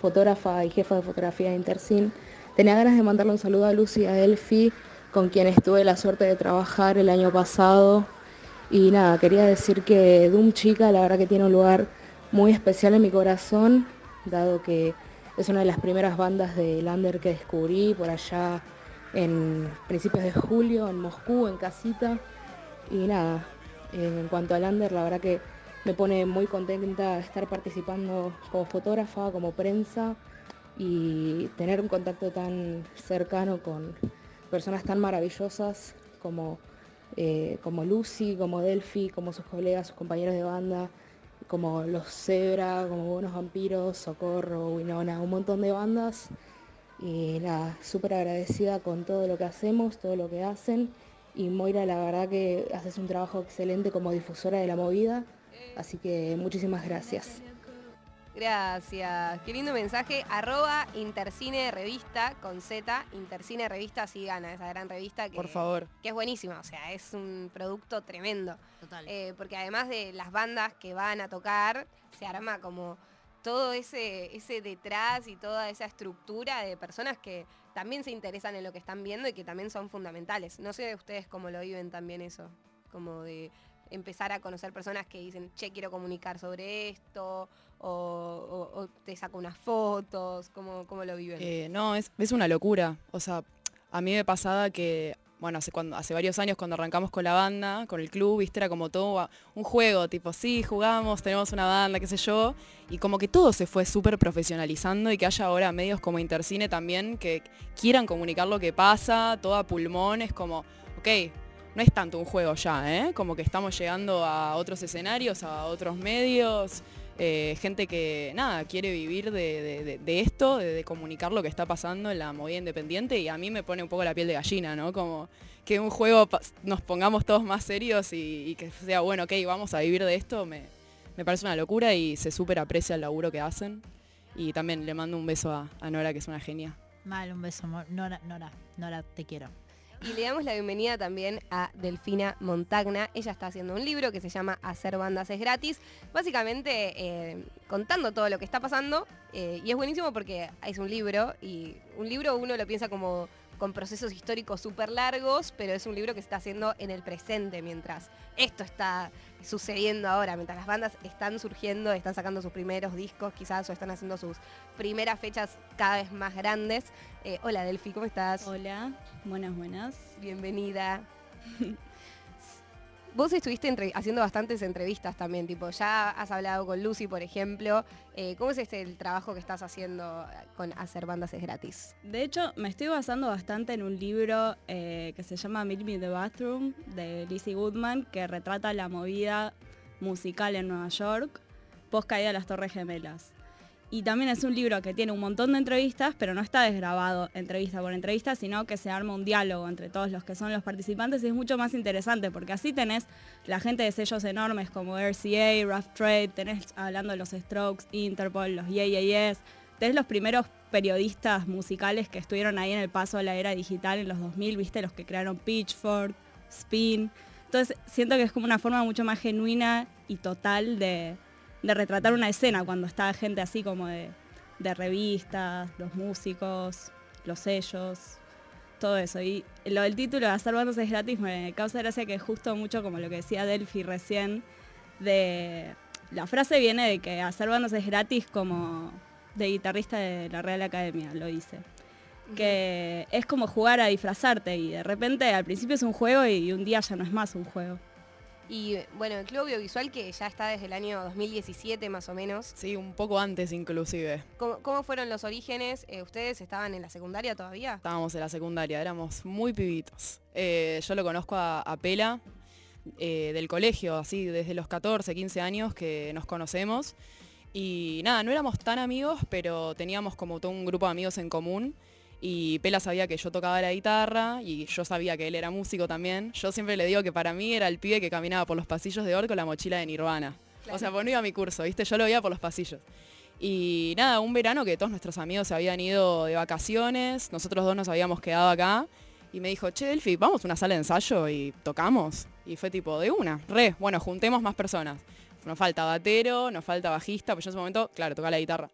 fotógrafa y jefa de fotografía de Intersin. Tenía ganas de mandarle un saludo a Lucy y a Elfi, con quienes tuve la suerte de trabajar el año pasado. Y nada, quería decir que Doom Chica la verdad que tiene un lugar muy especial en mi corazón, dado que es una de las primeras bandas de Lander que descubrí por allá en principios de julio en Moscú, en casita. Y nada, en cuanto a Lander, la verdad que me pone muy contenta estar participando como fotógrafa, como prensa y tener un contacto tan cercano con personas tan maravillosas como, eh, como Lucy, como Delphi, como sus colegas, sus compañeros de banda, como Los Zebra, como Buenos Vampiros, Socorro, Winona, un montón de bandas. Y nada, súper agradecida con todo lo que hacemos, todo lo que hacen. Y Moira, la verdad que haces un trabajo excelente como difusora de la movida. Así que muchísimas gracias. Gracias. Qué lindo mensaje. Arroba Intercine Revista con Z. Intercine Revista sí gana esa gran revista que, Por favor. que es buenísima. O sea, es un producto tremendo. Total. Eh, porque además de las bandas que van a tocar, se arma como todo ese, ese detrás y toda esa estructura de personas que también se interesan en lo que están viendo y que también son fundamentales. No sé de ustedes cómo lo viven también eso, como de empezar a conocer personas que dicen, che, quiero comunicar sobre esto, o, te saco unas fotos, ¿cómo, cómo lo viven? Eh, no, es, es una locura. O sea, a mí me pasaba que bueno, hace, cuando, hace varios años cuando arrancamos con la banda, con el club, viste, era como todo un juego, tipo, sí, jugamos, tenemos una banda, qué sé yo, y como que todo se fue súper profesionalizando y que haya ahora medios como Intercine también que quieran comunicar lo que pasa, todo a pulmón, es como, ok, no es tanto un juego ya, ¿eh? Como que estamos llegando a otros escenarios, a otros medios, eh, gente que, nada, quiere vivir de, esto, de, comunicar lo que está pasando en la movida independiente y a mí me pone un poco la piel de gallina, ¿no? Como que un juego nos pongamos todos más serios y, que sea, bueno, ok, vamos a vivir de esto, me, me parece una locura y se súper aprecia el laburo que hacen. Y también le mando un beso a, a Nora, que es una genia. Mal, un beso. Nora, Nora, Nora, te quiero. Y le damos la bienvenida también a Delfina Montagna. Ella está haciendo un libro que se llama Hacer bandas es gratis. Básicamente eh, contando todo lo que está pasando. eh, y es buenísimo porque es un libro y un libro uno lo piensa como con procesos históricos súper largos, pero es un libro que se está haciendo en el presente mientras esto está sucediendo ahora, mientras las bandas están surgiendo, están sacando sus primeros discos quizás o están haciendo sus primeras fechas cada vez más grandes. Eh, hola Delfi, ¿cómo estás? Hola, buenas, buenas. Bienvenida. Vos estuviste haciendo bastantes entrevistas también, tipo, ya has hablado con Lucy, por ejemplo. Eh, ¿Cómo es este el trabajo que estás haciendo con hacer bandas es gratis? De hecho, me estoy basando bastante en un libro eh, que se llama Meet Me in the Bathroom de Lizzie Goodman, que retrata la movida musical en Nueva York post caída de las Torres Gemelas. Y también es un libro que tiene un montón de entrevistas, pero no está desgrabado entrevista por entrevista, sino que se arma un diálogo entre todos los que son los participantes y es mucho más interesante, porque así tenés la gente de sellos enormes como RCA, Rough Trade, tenés hablando de los Strokes, Interpol, los Yeah Yes, tenés los primeros periodistas musicales que estuvieron ahí en el paso a la era digital en los 2000, viste, los que crearon Pitchfork, Spin. Entonces siento que es como una forma mucho más genuina y total de, de retratar una escena cuando está gente así como de, de revistas, los músicos, los sellos, todo eso. Y lo del título de hacer bandas es gratis me causa gracia que justo mucho como lo que decía Delphi recién, de la frase viene de que hacer bandas es gratis como de guitarrista de la Real Academia, lo dice. Que es como jugar a disfrazarte y de repente al principio es un juego y un día ya no es más un juego. Y bueno, el Club Audiovisual que ya está desde el año 2017 más o menos. Sí, un poco antes inclusive. ¿Cómo, cómo fueron los orígenes? Eh, ¿Ustedes estaban en la secundaria todavía? Estábamos en la secundaria, éramos muy pibitos. Eh, yo lo conozco a, a Pela eh, del colegio, así desde los 14, 15 años que nos conocemos. Y nada, no éramos tan amigos, pero teníamos como todo un grupo de amigos en común. Y Pela sabía que yo tocaba la guitarra y yo sabía que él era músico también. Yo siempre le digo que para mí era el pibe que caminaba por los pasillos de Or con la mochila de Nirvana. O sea, pues no iba a mi curso, ¿viste? Yo lo veía por los pasillos. Y nada, un verano que todos nuestros amigos se habían ido de vacaciones, nosotros dos nos habíamos quedado acá. Y me dijo, che, Delphi, vamos a una sala de ensayo y tocamos. Y fue tipo, de una, re, bueno, juntemos más personas. Nos falta batero, nos falta bajista, pues yo en ese momento, claro, tocaba la guitarra.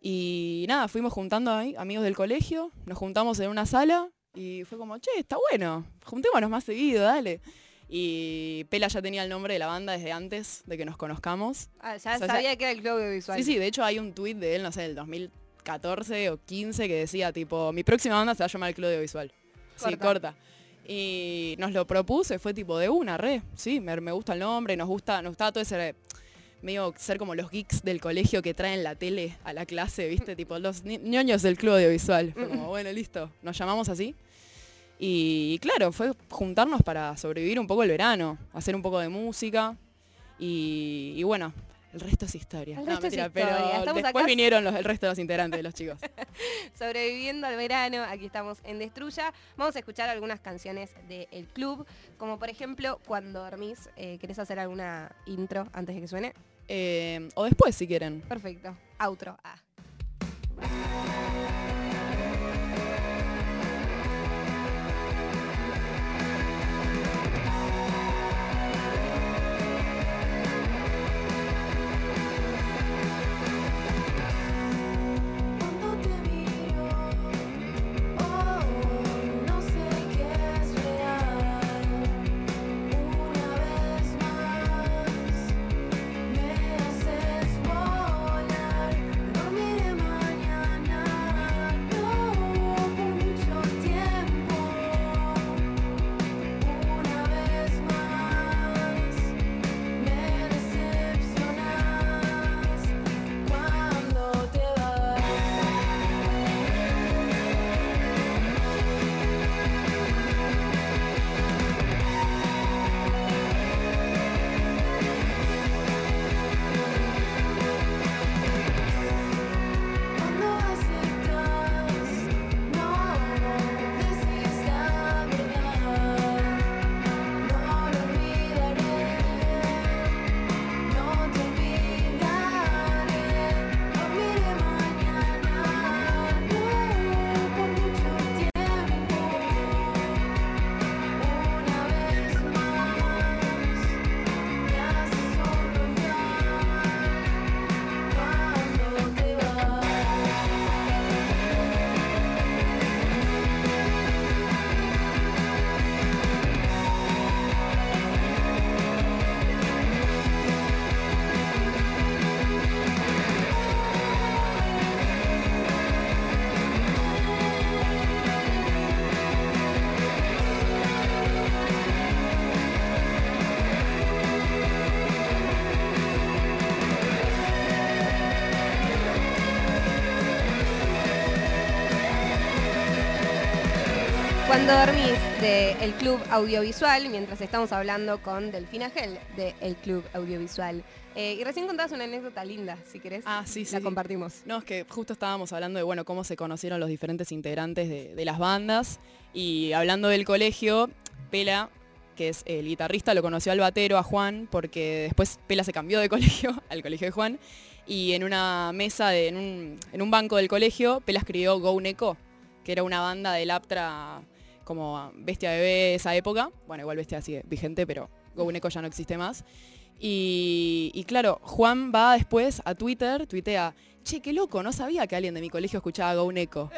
Y nada, fuimos juntando ahí, amigos del colegio, nos juntamos en una sala y fue como, che, está bueno, juntémonos más seguido, dale. Y Pela ya tenía el nombre de la banda desde antes de que nos conozcamos. Ah, ya O sea, sabía que era el Club Audiovisual. Sí, sí, de hecho hay un tuit de él, no sé, del 2014 o 15 que decía tipo, mi próxima banda se va a llamar el Club Audiovisual. Sí, Corta. corta. Y nos lo propuse, fue tipo de una, re, sí, me, me gusta el nombre, nos gusta, nos gustaba todo ese medio ser como los geeks del colegio que traen la tele a la clase, viste, tipo los ñoños del club audiovisual. Fue como, bueno, listo, nos llamamos así. Y claro, fue juntarnos para sobrevivir un poco el verano, hacer un poco de música. Y, y bueno, el resto es historia. El No, resto es mentira, historia. pero Estamos después acá- vinieron los, el resto de los integrantes, los chicos. Sobreviviendo al verano, aquí estamos en Destruya. Vamos a escuchar algunas canciones del club, como por ejemplo Cuando dormís. Eh, ¿Querés hacer alguna intro antes de que suene? Eh, o después, si quieren. Perfecto. Outro. Ah. Cuando dormís del Club Audiovisual, mientras estamos hablando con Delfina Gel del Club Audiovisual. Eh, y recién contabas una anécdota linda, si querés. Ah, sí, sí. La compartimos. No, es que justo estábamos hablando de bueno, cómo se conocieron los diferentes integrantes de, de las bandas. Y hablando del colegio, Pela, que es el guitarrista, lo conoció al batero, a Juan, porque después Pela se cambió de colegio, al colegio de Juan. Y en una mesa, de- en, un, en un banco del colegio, Pela escribió Go Neko, que era una banda del Aptra como Bestia Bebé esa época. Bueno, igual Bestia sigue vigente, pero Go Neko ya no existe más. Y, y claro, Juan va después a Twitter, tuitea, che, qué loco, no sabía que alguien de mi colegio escuchaba Go Neko.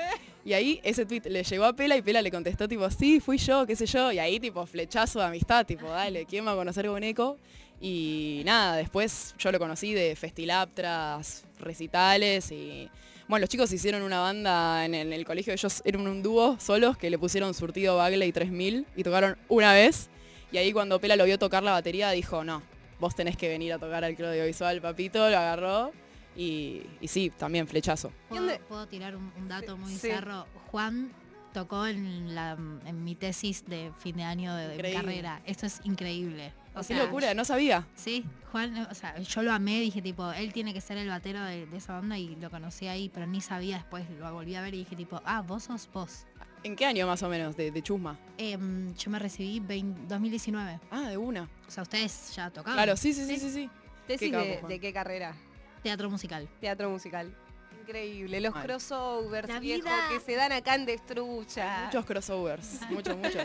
Y ahí ese tweet le llegó a Pela y Pela le contestó tipo, sí, fui yo, qué sé yo. Y ahí tipo flechazo de amistad, tipo, dale, ¿quién va a conocer Go Neko? Y nada, después yo lo conocí de festilaptras, recitales y... Bueno, los chicos hicieron una banda en el, en el colegio, ellos eran un dúo solos que le pusieron Surtido Bagley 3000 y tocaron una vez. Y ahí cuando Pela lo vio tocar la batería dijo, no, vos tenés que venir a tocar al club audiovisual, papito, lo agarró. Y, y sí, también flechazo. ¿Puedo, ¿Dónde- puedo tirar un, un dato muy Sí. cerro? Juan tocó en, la, en mi tesis de fin de año de, de carrera. Esto es increíble. O Qué locura, no sabía. Sí, Juan, o sea, yo lo amé, dije tipo, él tiene que ser el batero de, de esa banda y lo conocí ahí, pero ni sabía después, lo volví a ver y dije tipo, ah, vos sos vos. ¿En qué año más o menos de, de Chusma? Em, yo me recibí 20 2019. Ah, de una. O sea, ustedes ya tocaban. Claro, sí, sí, sí, sí, sí. ¿Tesis Qué de qué carrera? Teatro musical. Teatro musical. Increíble. Los Mal. crossovers, La viejo, vida. que se dan acá en Destrucha. Muchos crossovers, muchos, muchos.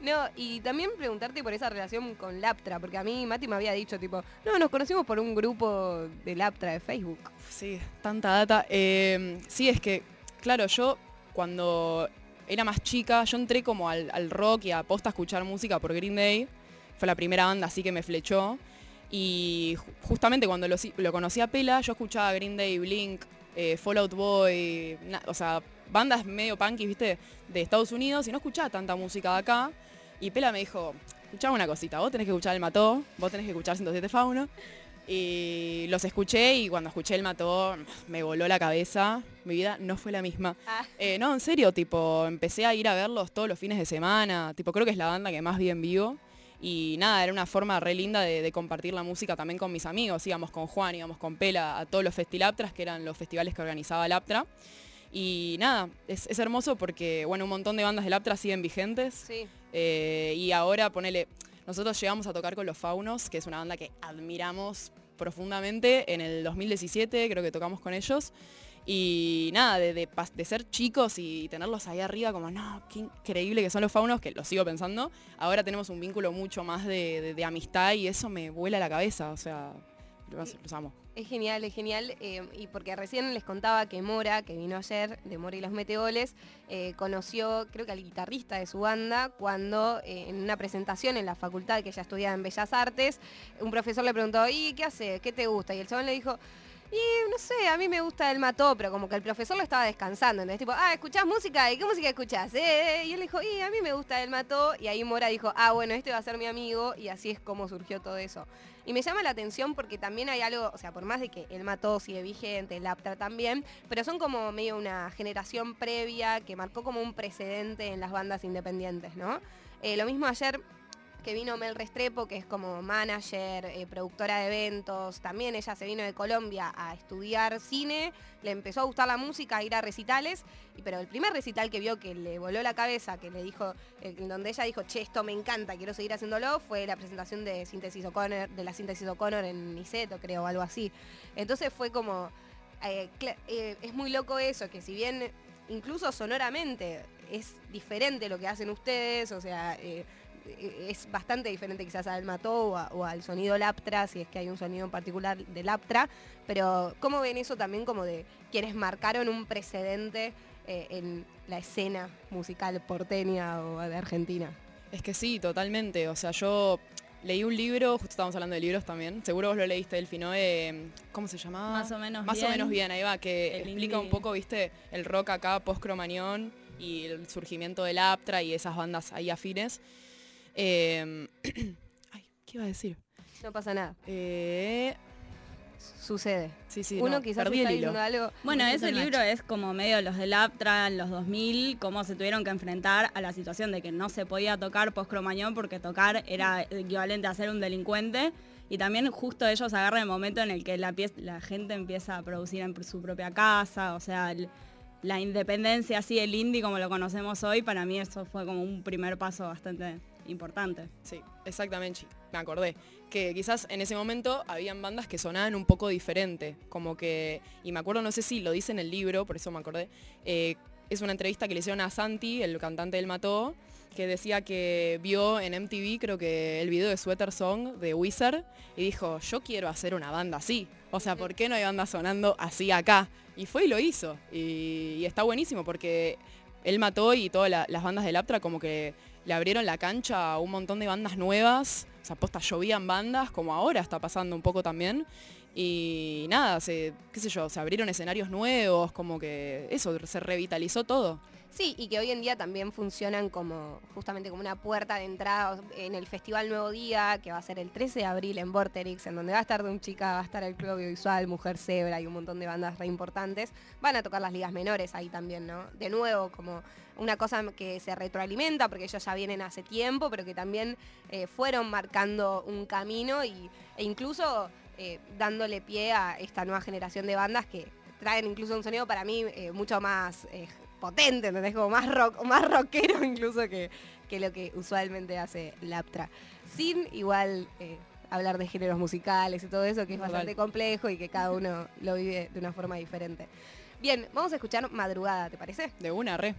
No, y también preguntarte por esa relación con Laptra, porque a mí Mati me había dicho, tipo, no, nos conocimos por un grupo de Laptra de Facebook. Sí, tanta data. Eh, sí, es que, claro, yo cuando era más chica, yo entré como al, al rock y a posta a escuchar música por Green Day. Fue la primera banda así que me flechó. Y ju- justamente cuando lo, lo conocí a Pela, yo escuchaba Green Day, Blink, eh, Fallout Boy, na- o sea, bandas medio punky, viste, de Estados Unidos, y no escuchaba tanta música de acá. Y Pela me dijo, escuchame una cosita, vos tenés que escuchar El Mató, vos tenés que escuchar 107 Fauno. Y los escuché y cuando escuché El Mató me voló la cabeza. Mi vida no fue la misma. Ah. Eh, no, en serio, tipo, empecé a ir a verlos todos los fines de semana. Tipo, creo que es la banda que más vi en vivo. Y nada, era una forma re linda de, de compartir la música también con mis amigos. Íbamos con Juan, íbamos con Pela a todos los festilaptras, que eran los festivales que organizaba Laptra. Y nada, es, es hermoso porque, bueno, un montón de bandas de Laptra siguen vigentes. Sí. Eh, y ahora ponele, nosotros llegamos a tocar con los Faunos, que es una banda que admiramos profundamente. En el 2017 creo que tocamos con ellos. Y nada, de, de ser chicos y tenerlos ahí arriba como, no, qué increíble que son los Faunos, que lo sigo pensando. Ahora tenemos un vínculo mucho más de, de- de amistad y eso me vuela la cabeza. O sea, los, los amo. Es genial, es genial. eh, y porque recién les contaba que Mora, que vino ayer, de Mora y los Meteoles, eh, conoció, creo que al guitarrista de su banda, cuando eh, en una presentación en la facultad que ella estudiaba en Bellas Artes, un profesor le preguntó, ¿y qué hace? ¿Qué te gusta? Y el chabón le dijo, y no sé, a mí me gusta el mató, pero como que el profesor lo estaba descansando. Entonces, tipo, ah, ¿escuchás música? ¿Y qué música escuchás? Eh, eh. Y él dijo, y a mí me gusta el mató. Y ahí Mora dijo, ah, bueno, este va a ser mi amigo. Y así es como surgió todo eso. Y me llama la atención porque también hay algo, o sea, por más de que el mató sigue vigente, el Aptra también, pero son como medio una generación previa que marcó como un precedente en las bandas independientes, ¿no? Eh, lo mismo ayer que vino Mel Restrepo, que es como manager, eh, productora de eventos. También ella se vino de Colombia a estudiar cine, le empezó a gustar la música, a ir a recitales, pero el primer recital que vio que le voló la cabeza, que le dijo, eh, donde ella dijo, che, esto me encanta, quiero seguir haciéndolo, fue la presentación de síntesis O'Connor, de la síntesis O'Connor en Niceto, creo, algo así. Entonces fue como, eh, eh, es muy loco eso, que si bien incluso sonoramente es diferente lo que hacen ustedes, o sea, es bastante diferente quizás al Mató o, a- o al sonido Laptra, si es que hay un sonido en particular de Laptra, pero ¿cómo ven eso también como de quienes marcaron un precedente eh, en la escena musical porteña o de Argentina? Es que sí, totalmente. O sea, yo leí un libro, justo estábamos hablando de libros también, seguro vos lo leíste, Delfino, eh, ¿cómo se llamaba? Más o menos Más bien. o menos bien, ahí va, que El explica un poco, viste, el rock acá post-cromañón y el surgimiento del Aptra y esas bandas ahí afines. Eh, ay, ¿qué iba a decir? No pasa nada. Eh, sucede. Sí, sí, Uno no, quizás está diciendo algo. Bueno, ese libro es como medio los del Aptra en los 2000, cómo se tuvieron que enfrentar a la situación de que no se podía tocar post-cromañón porque tocar era equivalente a ser un delincuente. Y también justo ellos agarran el momento en el que la, gente empieza a producir en su propia casa, o sea, el- la independencia así, el indie como lo conocemos hoy, para mí eso fue como un primer paso bastante importante. Sí, exactamente, me acordé. Que quizás en ese momento habían bandas que sonaban un poco diferente, como que, y me acuerdo, no sé si lo dice en el libro, por eso me acordé, eh, es una entrevista que le hicieron a Santi, el cantante del Mató, que decía que vio en MTV, creo que el video de Sweater Song de Wizard, y dijo, yo quiero hacer una banda así. O sea, ¿por qué no hay banda sonando así acá? Y fue y lo hizo. Y, está buenísimo porque él mató y todas la- las bandas del Aptra como que le abrieron la cancha a un montón de bandas nuevas. O sea, posta llovían bandas, como ahora está pasando un poco también. Y nada, qué sé yo, se abrieron escenarios nuevos, como que eso, se revitalizó todo. Sí, y que hoy en día también funcionan como justamente como una puerta de entrada en el Festival Nuevo Día, que va a ser el 13 de abril en Vorterix, en donde va a estar de un chica, va a estar el Club Audiovisual, Mujer Zebra y un montón de bandas re importantes. Van a tocar las ligas menores ahí también, ¿no? De nuevo, como una cosa que se retroalimenta, porque ellos ya vienen hace tiempo, pero que también eh, fueron marcando un camino y, e incluso eh, dándole pie a esta nueva generación de bandas que traen incluso un sonido para mí eh, mucho más potente, ¿entendés? Como más rock, más rockero incluso que, que lo que usualmente hace Laptra. Sin igual hablar de géneros musicales y todo eso, que es bastante complejo y que cada uno lo vive de una forma diferente. Bien, vamos a escuchar Madrugada, ¿te parece? De una, re.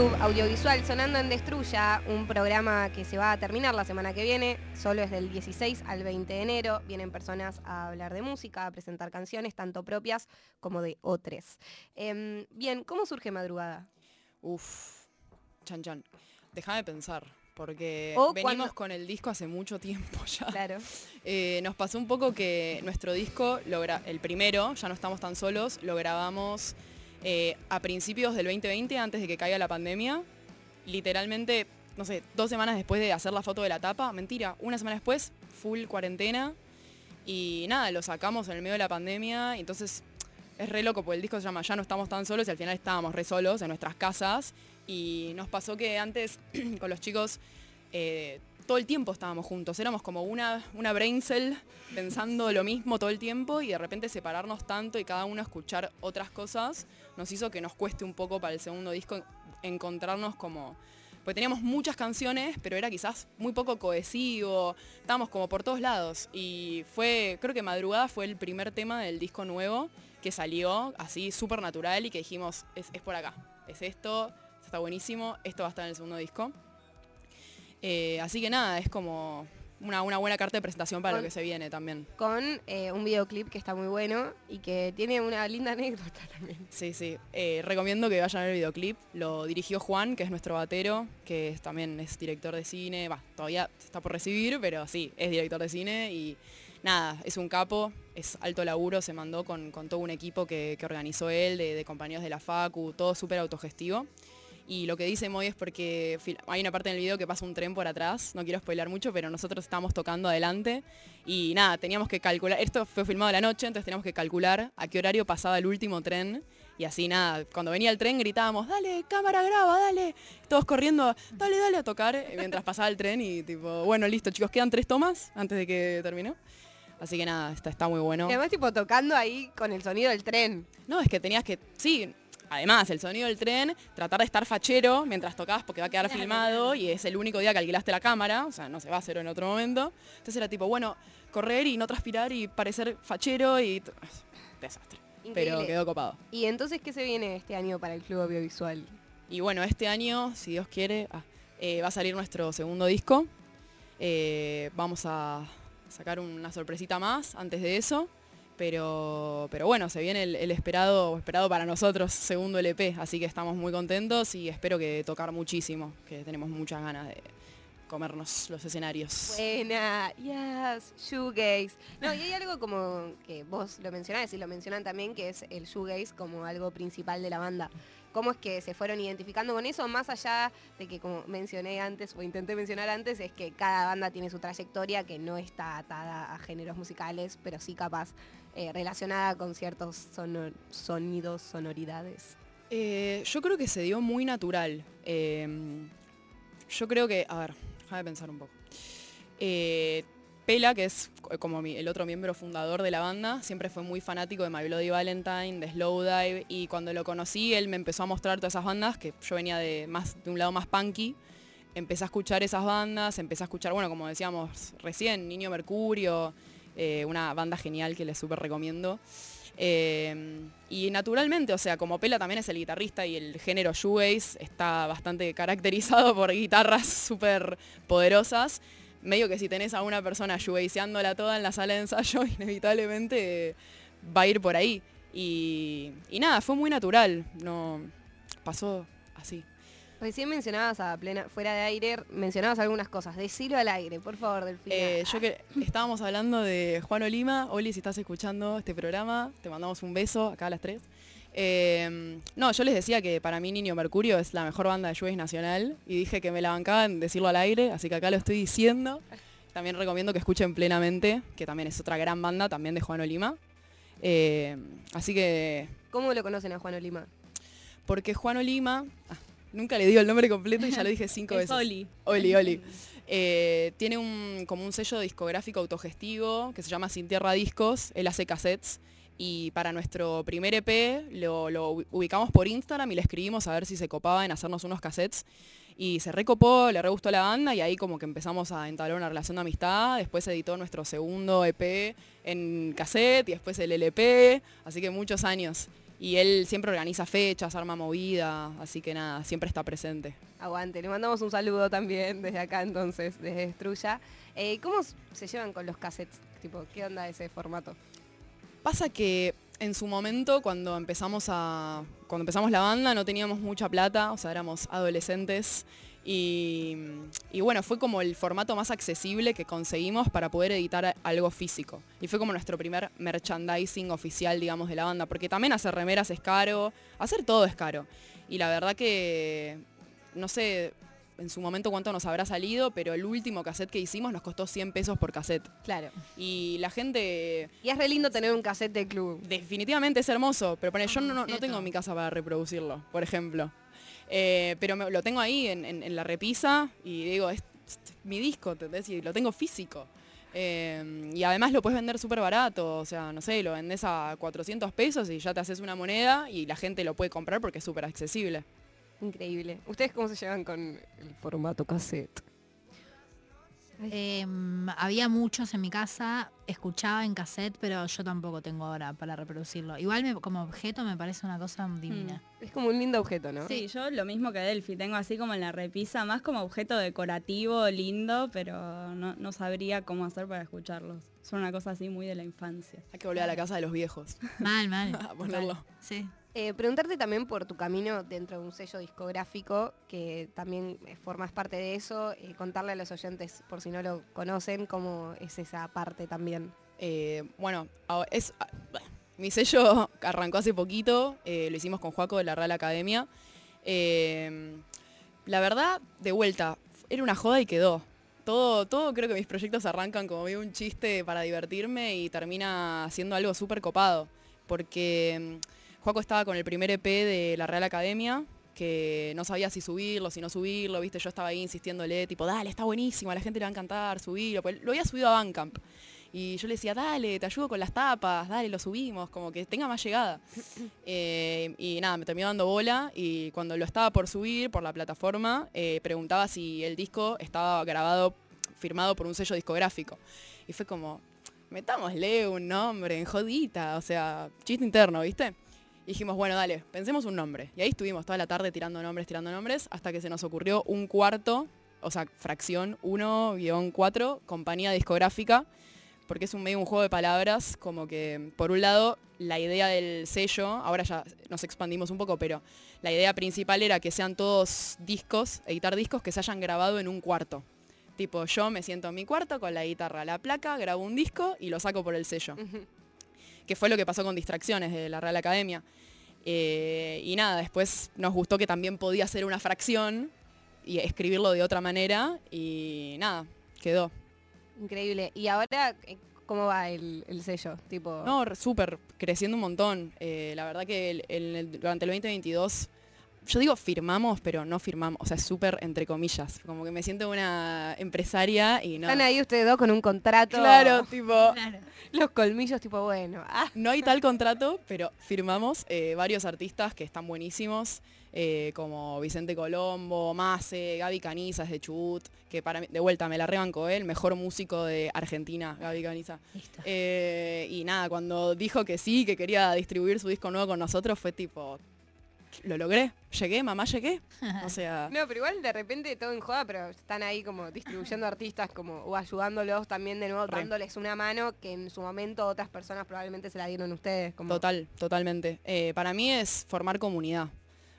Club Audiovisual sonando en Destruya, un programa que se va a terminar la semana que viene, solo es del 16 al 20 de enero. Vienen personas a hablar de música, a presentar canciones, tanto propias como de otras. Em, bien, ¿cómo surge madrugada? Uf, chan chan. Déjame pensar, porque O venimos cuando- con el disco hace mucho tiempo ya. Claro. Eh, nos pasó un poco que nuestro disco, lo el primero, ya no estamos tan solos, lo grabamos eh, a principios del 2020, antes de que caiga la pandemia. Literalmente, no sé, dos semanas después de hacer la foto de la tapa, mentira, una semana después, full cuarentena. Y nada, lo sacamos en el medio de la pandemia, y entonces es re loco, porque el disco se llama Ya no estamos tan solos y al final estábamos re solos en nuestras casas. Y nos pasó que antes con los chicos eh, todo el tiempo estábamos juntos. Éramos como una, una brain cell pensando lo mismo todo el tiempo y de repente separarnos tanto y cada uno escuchar otras cosas nos hizo que nos cueste un poco para el segundo disco encontrarnos como... Porque teníamos muchas canciones, pero era quizás muy poco cohesivo, estábamos como por todos lados. Y fue, creo que Madrugada fue el primer tema del disco nuevo que salió así súper natural y que dijimos, es, es por acá, es esto, está buenísimo, esto va a estar en el segundo disco. Eh, así que nada, es como una, una buena carta de presentación para Con- lo que se viene también. Con eh, un videoclip que está muy bueno y que tiene una linda anécdota también. Sí, sí. Eh, recomiendo que vayan a ver el videoclip. Lo dirigió Juan, que es nuestro batero, que es- también es director de cine. Va, todavía está por recibir, pero sí, es director de cine y nada, es un capo, es alto laburo, se mandó con, con todo un equipo que, que organizó él, de, de compañeros de la Facu, todo súper autogestivo. Y lo que dice Moy es porque hay una parte en el video que pasa un tren por atrás, no quiero spoilar mucho, pero nosotros estábamos tocando adelante y nada, teníamos que calcular, esto fue filmado a la noche, entonces teníamos que calcular a qué horario pasaba el último tren y así nada, cuando venía el tren gritábamos, dale, cámara graba, dale, todos corriendo, dale, dale a tocar eh, mientras pasaba el tren y tipo, bueno, listo chicos, quedan tres tomas antes de que termine. Así que nada, está, está muy bueno. Y además tipo tocando ahí con el sonido del tren. No, es que tenías que, sí, además el sonido del tren, tratar de estar fachero mientras tocabas porque va a quedar filmado y es el único día que alquilaste la cámara, o sea, no se va a hacer en otro momento. Entonces era tipo, bueno, correr y no transpirar y parecer fachero y... Desastre. Increíble. Pero quedó copado. Y entonces, ¿qué se viene este año para el Club Audiovisual? Y bueno, este año, si Dios quiere, ah, eh, va a salir nuestro segundo disco. Eh, vamos a sacar una sorpresita más antes de eso. Pero, pero bueno, se viene el, el esperado, esperado para nosotros segundo LP, así que estamos muy contentos y espero que tocar muchísimo, que tenemos muchas ganas de comernos los escenarios. Buena, yes, shoegaze. No, y hay algo como que vos lo mencionás y lo mencionan también, que es el shoegaze como algo principal de la banda. ¿Cómo es que se fueron identificando con eso? Más allá de que, como mencioné antes, o intenté mencionar antes, es que cada banda tiene su trayectoria que no está atada a géneros musicales, pero sí capaz eh, relacionada con ciertos sonidos, sonoridades. Eh, yo creo que se dio muy natural. Eh, yo creo que, a ver, déjame pensar un poco. Eh, Pela, que es co- como el otro miembro fundador de la banda, siempre fue muy fanático de My Bloody Valentine, de Slowdive, y cuando lo conocí, él me empezó a mostrar todas esas bandas, que yo venía de, más, de un lado más punky. Empecé a escuchar esas bandas, empecé a escuchar, bueno, como decíamos recién, Niño Mercurio, eh, una banda genial que les súper recomiendo. Eh, y naturalmente, o sea, como Pela también es el guitarrista y el género shoegaze está bastante caracterizado por guitarras súper poderosas, medio que si tenés a una persona shoegazeándola toda en la sala de ensayo, inevitablemente va a ir por ahí. Y, y nada, fue muy natural, no pasó así. Recién mencionabas a plena, fuera de aire, mencionabas algunas cosas. Decilo al aire, por favor, Delfina. Eh, yo que estábamos hablando de Juan Olima. Oli, si estás escuchando este programa, te mandamos un beso acá a las tres. Eh, no, yo les decía que para mí Niño Mercurio es la mejor banda de shoegaze nacional y dije que me la bancaban decirlo al aire, así que acá lo estoy diciendo. También recomiendo que escuchen plenamente, que también es otra gran banda, también de Juan Olima. Eh, así que, ¿Cómo lo conocen a Juan Olima? porque Juan Olima, ah, nunca le digo el nombre completo y ya lo dije cinco Es veces. Oli. Oli, Oli. Eh, tiene un, como un sello discográfico autogestivo que se llama Sin Tierra Discos. Él hace cassettes. Y para nuestro primer EP lo, lo ubi- ubicamos por Instagram y le escribimos a ver si se copaba en hacernos unos cassettes. Y se recopó, le re gustó la banda y ahí como que empezamos a entablar una relación de amistad. Después editó nuestro segundo EP en cassette y después el LP. Así que muchos años. Y él siempre organiza fechas, arma movida, así que nada, siempre está presente. Aguante, le mandamos un saludo también desde acá entonces, desde Destruya. Eh, ¿Cómo se llevan con los cassettes? Tipo, ¿qué onda ese formato? Pasa que en su momento, cuando empezamos a. Cuando empezamos la banda, no teníamos mucha plata, o sea, éramos adolescentes. Y, y bueno, fue como el formato más accesible que conseguimos para poder editar algo físico. Y fue como nuestro primer merchandising oficial, digamos, de la banda. Porque también hacer remeras es caro, hacer todo es caro. Y la verdad que, no sé en su momento cuánto nos habrá salido, pero el último cassette que hicimos nos costó 100 pesos por cassette. Claro. Y la gente Y es re lindo tener un cassette de club. Definitivamente es hermoso, pero pone, yo no, no- tengo en mi casa para reproducirlo, por ejemplo. Eh, pero lo tengo ahí en, la repisa y digo, es, mi disco, ¿entendés? Y lo tengo físico. Eh, y además lo puedes vender súper barato, o sea, no sé, lo vendés a 400 pesos y ya te haces una moneda y la gente lo puede comprar porque es súper accesible. Increíble. ¿Ustedes cómo se llevan con el formato cassette? Em, había muchos en mi casa, escuchaba en cassette, pero yo tampoco tengo ahora para reproducirlo. Igual me- como objeto me parece una cosa divina. Es como un lindo objeto, ¿no? Sí, yo lo mismo que Delphi, tengo así como en la repisa, más como objeto decorativo, lindo, pero no, no sabría cómo hacer para escucharlos. Son una cosa así muy de la infancia. Hay que volver a la casa de los viejos. Mal, mal. A ponerlo. Sí. Eh, preguntarte también por tu camino dentro de un sello discográfico, que también eh, formas parte de eso, y contarle a los oyentes, por si no lo conocen, cómo es esa parte también. Eh, bueno, mi sello arrancó hace poquito, eh, lo hicimos con Juaco de la Real Academia. Eh, la verdad, de vuelta, era una joda y quedó. Todo, todo creo que mis proyectos arrancan como un chiste para divertirme y termina siendo algo súper copado. Porque mm, Juaco estaba con el primer EP de la Real Academia, que no sabía si subirlo, si no subirlo, viste, yo estaba ahí insistiéndole, tipo, dale, está buenísimo, a la gente le va a encantar, subirlo. Pues lo había subido a Bandcamp. Y yo le decía, dale, te ayudo con las tapas, dale, lo subimos, como que tenga más llegada. Eh, y nada, me terminó dando bola y cuando lo estaba por subir por la plataforma, eh, preguntaba si el disco estaba grabado, firmado por un sello discográfico. Y fue como, metámosle un nombre en jodita, o sea, chiste interno, ¿viste? Dijimos, bueno, dale, pensemos un nombre. Y ahí estuvimos toda la tarde tirando nombres, tirando nombres, hasta que se nos ocurrió un cuarto, o sea, fracción 1-4, compañía discográfica, porque es un medio un juego de palabras, como que, por un lado, la idea del sello, ahora ya nos expandimos un poco, pero la idea principal era que sean todos discos, editar discos que se hayan grabado en un cuarto. Tipo, yo me siento en mi cuarto con la guitarra, la placa, grabo un disco y lo saco por el sello que fue lo que pasó con Distracciones de la Real Academia. Eh, y nada, después nos gustó que también podía ser una fracción y escribirlo de otra manera y nada, quedó. Increíble. ¿Y ahora eh, cómo va el, el sello? Tipo, No, súper, creciendo un montón. Eh, la verdad que el- el- el- durante el 2022, yo digo firmamos, pero no firmamos, o sea, súper entre comillas. Como que me siento una empresaria y no. están ahí ustedes dos con un contrato. Claro, tipo, Claro. Los colmillos, tipo, bueno. Ah, No hay tal contrato, pero firmamos eh, varios artistas que están buenísimos, eh, como Vicente Colombo, Mase, Gaby Canizas de Chubut, que para mí, de vuelta, me la rebanco, ¿eh? el mejor músico de Argentina, Gaby Caniza. Listo. Eh, y nada, cuando dijo que sí, que quería distribuir su disco nuevo con nosotros, fue tipo, lo logré, llegué, mamá, llegué. O sea, No, pero igual de repente todo en joda, pero están ahí como distribuyendo artistas como o ayudándolos también de nuevo, Re. dándoles una mano que en su momento otras personas probablemente se la dieron ustedes. Como, Total, totalmente. Eh, para mí es formar comunidad.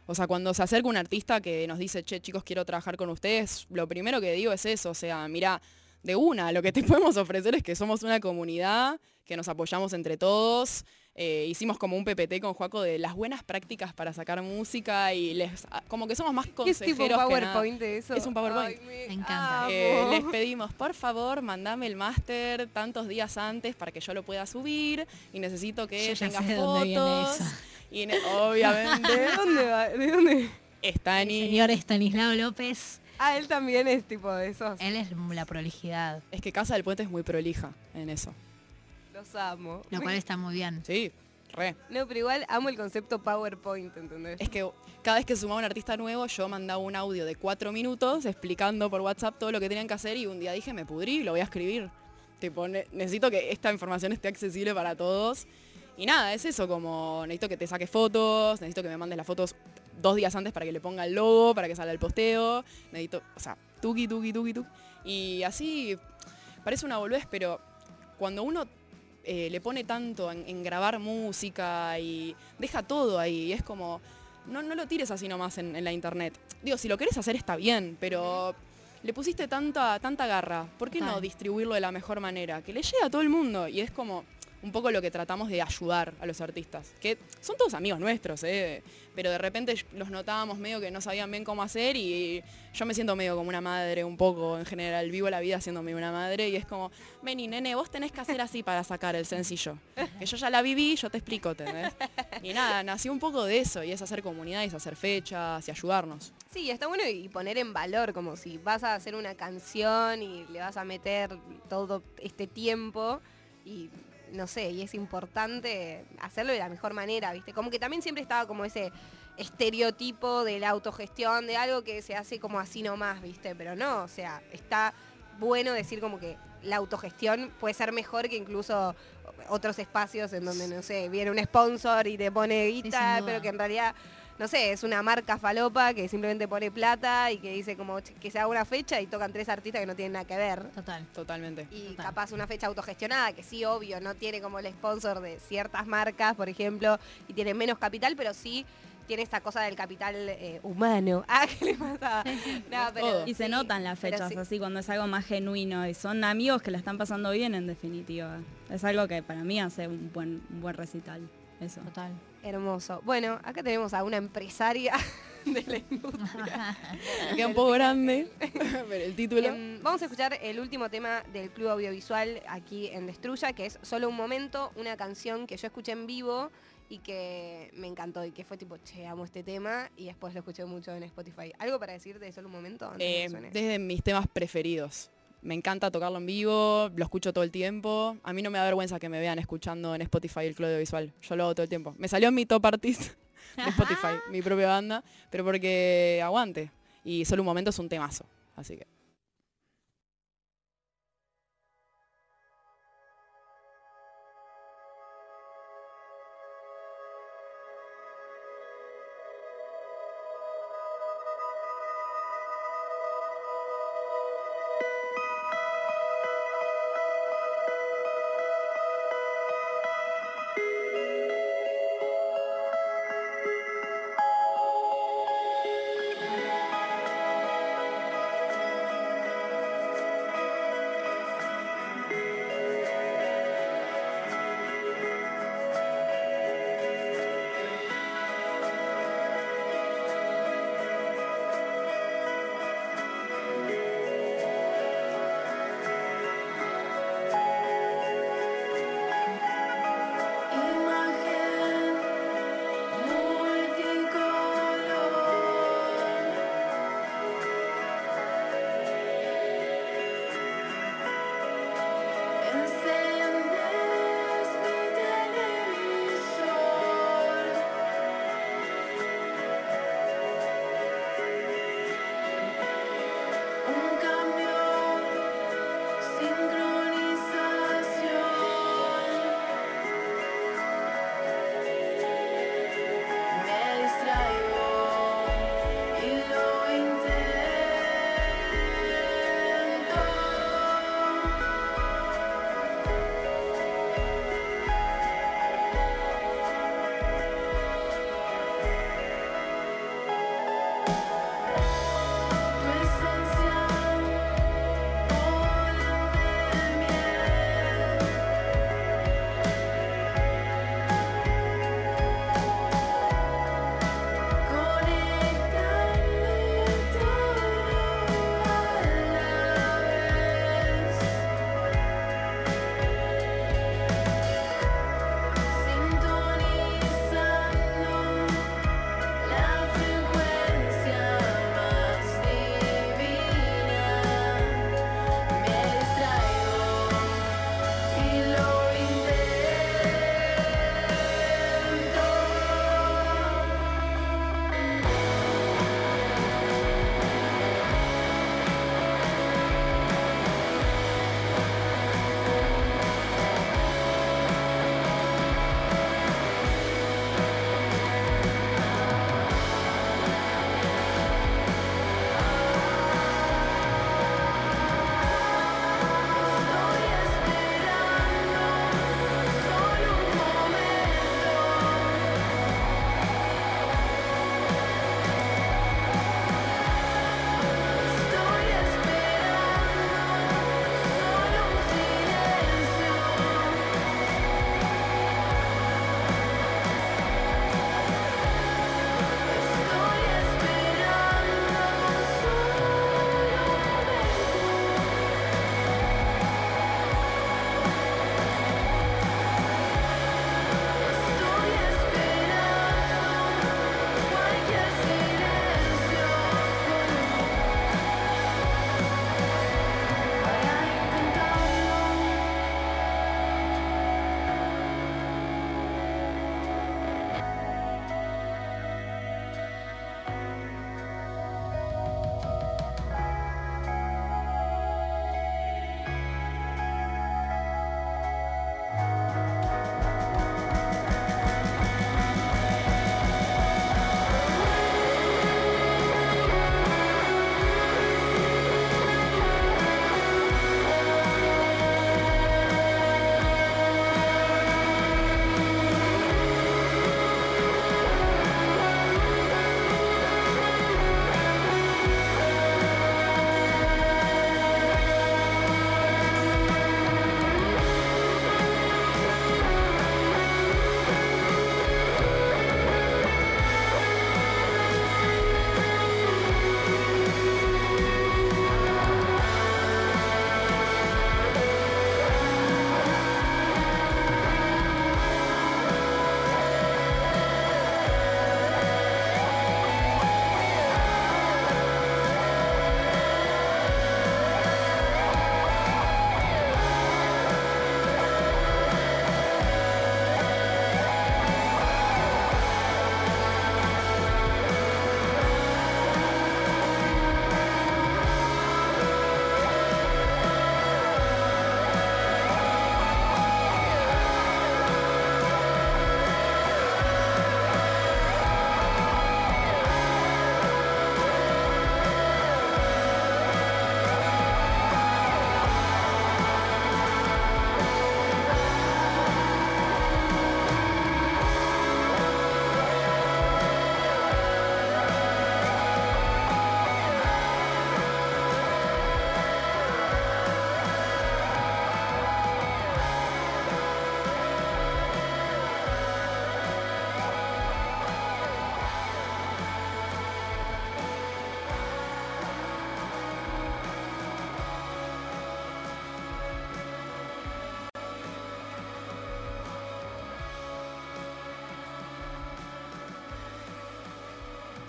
O sea, cuando se acerca un artista que nos dice, che, chicos, quiero trabajar con ustedes, lo primero que digo es eso. O sea, mira, de una, lo que te podemos ofrecer es que somos una comunidad, que nos apoyamos entre todos. Eh, hicimos como un PPT con Juaco de las buenas prácticas para sacar música y les como que somos más ¿Qué es consejeros tipo que nada. PowerPoint de eso? Es un PowerPoint. Ay, Me encanta. amo. Eh, les pedimos, por favor, mandame el máster tantos días antes para que yo lo pueda subir y necesito que Yo ya tenga sé de dónde viene fotos. eso. Y obviamente ¿De dónde va? ¿De dónde? está El ni señor Estanislao López, Ah, él también es tipo de esos. él es la prolijidad, Es que Casa del Puente es muy prolija en eso. Los amo. lo cual está muy bien. Sí, re. No, pero igual amo el concepto PowerPoint, ¿entendés? Es que cada vez que sumaba un artista nuevo, yo mandaba un audio de cuatro minutos explicando por WhatsApp todo lo que tenían que hacer y un día dije, me pudrí, lo voy a escribir. Tipo, ne- necesito que esta información esté accesible para todos. Y nada, es eso, como necesito que te saques fotos, necesito que me mandes las fotos dos días antes para que le ponga el logo, para que salga el posteo, necesito, o sea, tuki, tuki, tuki, tuki. Y así parece una boludez, pero cuando uno eh, le pone tanto en, en grabar música y deja todo ahí, y es como, no, no lo tires así nomás en, en la internet. Digo, si lo querés hacer está bien, pero le pusiste tanta, tanta garra, ¿por qué no distribuirlo de la mejor manera? Que le llegue a todo el mundo y es como un poco lo que tratamos de ayudar a los artistas, que son todos amigos nuestros, ¿eh? pero de repente los notábamos medio que no sabían bien cómo hacer y yo me siento medio como una madre un poco en general, vivo la vida siéndome una madre y es como, vení nene, vos tenés que hacer así para sacar el sencillo, que yo ya la viví, yo te explico, ¿tenés? Y nada, nació un poco de eso y es hacer comunidad, es hacer fechas y ayudarnos. Sí, está bueno y poner en valor, como si vas a hacer una canción y le vas a meter todo este tiempo y no sé, y es importante hacerlo de la mejor manera, ¿viste? Como que también siempre estaba como ese estereotipo de la autogestión, de algo que se hace como así nomás, ¿viste? Pero no, o sea, está bueno decir como que la autogestión puede ser mejor que incluso otros espacios en donde, no sé, viene un sponsor y te pone guita, pero que en realidad no sé, es una marca falopa que simplemente pone plata y que dice como que se haga una fecha y tocan tres artistas que no tienen nada que ver. Total. Totalmente. Y Total. capaz una fecha autogestionada, que sí, obvio, no tiene como el sponsor de ciertas marcas, por ejemplo, y tiene menos capital, pero sí tiene esta cosa del capital eh, humano. Ah, ¿qué le pasa? No, todo. Y se sí, notan las pero fechas sí. así cuando es algo más genuino y son amigos que la están pasando bien en definitiva. Es algo que para mí hace un buen, un buen recital. Eso. Total. Hermoso. Bueno, acá tenemos a una empresaria de la industria. Queda un poco grande, pero el título... Em, vamos a escuchar el último tema del Club Audiovisual aquí en Destruya, que es Solo un momento, una canción que yo escuché en vivo y que me encantó y que fue tipo, che, amo este tema y después lo escuché mucho en Spotify. ¿Algo para decir de Solo un momento? Eh, desde mis temas preferidos. Me encanta tocarlo en vivo, lo escucho todo el tiempo. A mí no me da vergüenza que me vean escuchando en Spotify el club audiovisual. Yo lo hago todo el tiempo. Me salió en mi top artist de Spotify, mi propia banda, pero porque aguante. Y solo un momento es un temazo. Así que.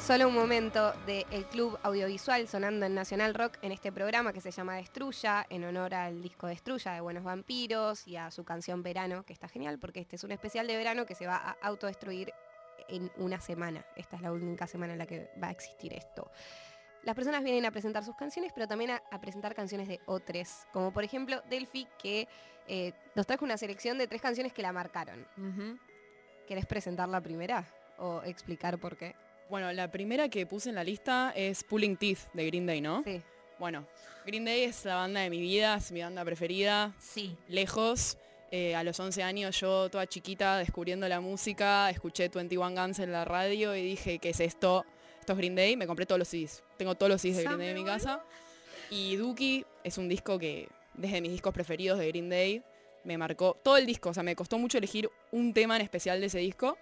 Solo un momento del Club Audiovisual sonando en Nacional Rock en este programa que se llama Destruya, en honor al disco Destruya de Buenos Vampiros y a su canción Verano, que está genial porque este es un especial de verano que se va a autodestruir en una semana. Esta es la única semana en la que va a existir esto. Las personas vienen a presentar sus canciones, pero también a, a presentar canciones de otros, como por ejemplo Delphi, que eh, nos trajo una selección de tres canciones que la marcaron. Ujú. ¿Querés presentar la primera o explicar por qué? Bueno, la primera que puse en la lista es Pulling Teeth de Green Day, ¿no? Sí. Bueno, Green Day es la banda de mi vida, es mi banda preferida, Sí. lejos. Eh, a los 11 años yo, toda chiquita, descubriendo la música, escuché 21 Guns en la radio y dije, ¿qué es esto? Esto es Green Day, me compré todos los CDs. Tengo todos los CDs de Green Day en mi casa. Y Dookie es un disco que, desde mis discos preferidos de Green Day, me marcó todo el disco. O sea, me costó mucho elegir un tema en especial de ese disco.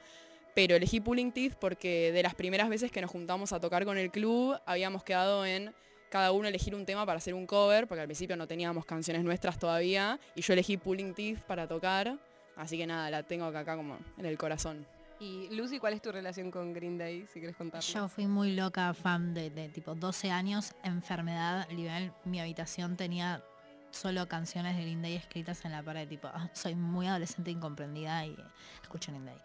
Pero elegí Pulling Teeth porque de las primeras veces que nos juntamos a tocar con el club, habíamos quedado en cada uno elegir un tema para hacer un cover, porque al principio no teníamos canciones nuestras todavía, y yo elegí Pulling Teeth para tocar, así que nada, la tengo acá, acá como en el corazón. Y Lucy, ¿cuál es tu relación con Green Day, si quieres contar? Yo fui muy loca fan de, de tipo 12 años, enfermedad, nivel, mi habitación tenía solo canciones de Green Day escritas en la pared, tipo, ah, soy muy adolescente incomprendida y escucho Green Day.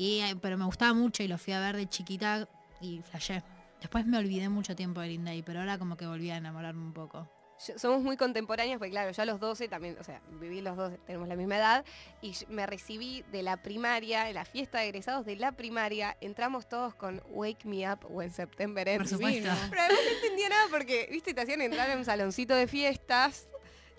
Y, eh, pero me gustaba mucho y lo fui a ver de chiquita y flashé. Después me olvidé mucho tiempo de Green Day, pero ahora como que volví a enamorarme un poco. Yo- somos muy contemporáneas, porque claro, yo a los 12 también, o sea, viví los dos, tenemos la misma edad, y me recibí de la primaria, la fiesta de egresados de la primaria, entramos todos con Wake Me Up o en September Ends. Por supuesto. Pero además no entendía nada porque, viste, te hacían entrar en un saloncito de fiestas,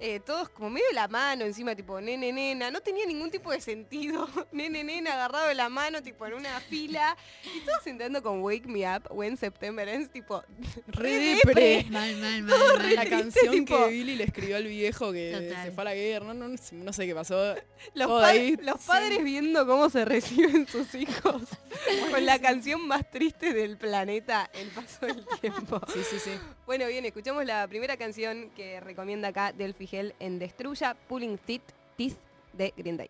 eh, todos como medio de la mano, encima tipo nene, nena, no tenía ningún tipo de sentido, nene, nena, agarrado de la mano, tipo en una fila, y todos entrando con Wake Me Up o en September Ends, tipo, Re depre. depre. Mal, mal, mal, Todo mal. re La triste, canción tipo- que Billy le escribió al viejo que Total. se fue a la guerra, no, no, no sé qué pasó. Los, Todo pa- ahí, los sí. padres viendo cómo se reciben sus hijos con la canción más triste del planeta, el paso del tiempo. Sí, sí, sí. Bueno, bien, escuchamos la primera canción que recomienda acá Delphi Gel en Destruya, Pulling Teeth, Teeth de Green Day.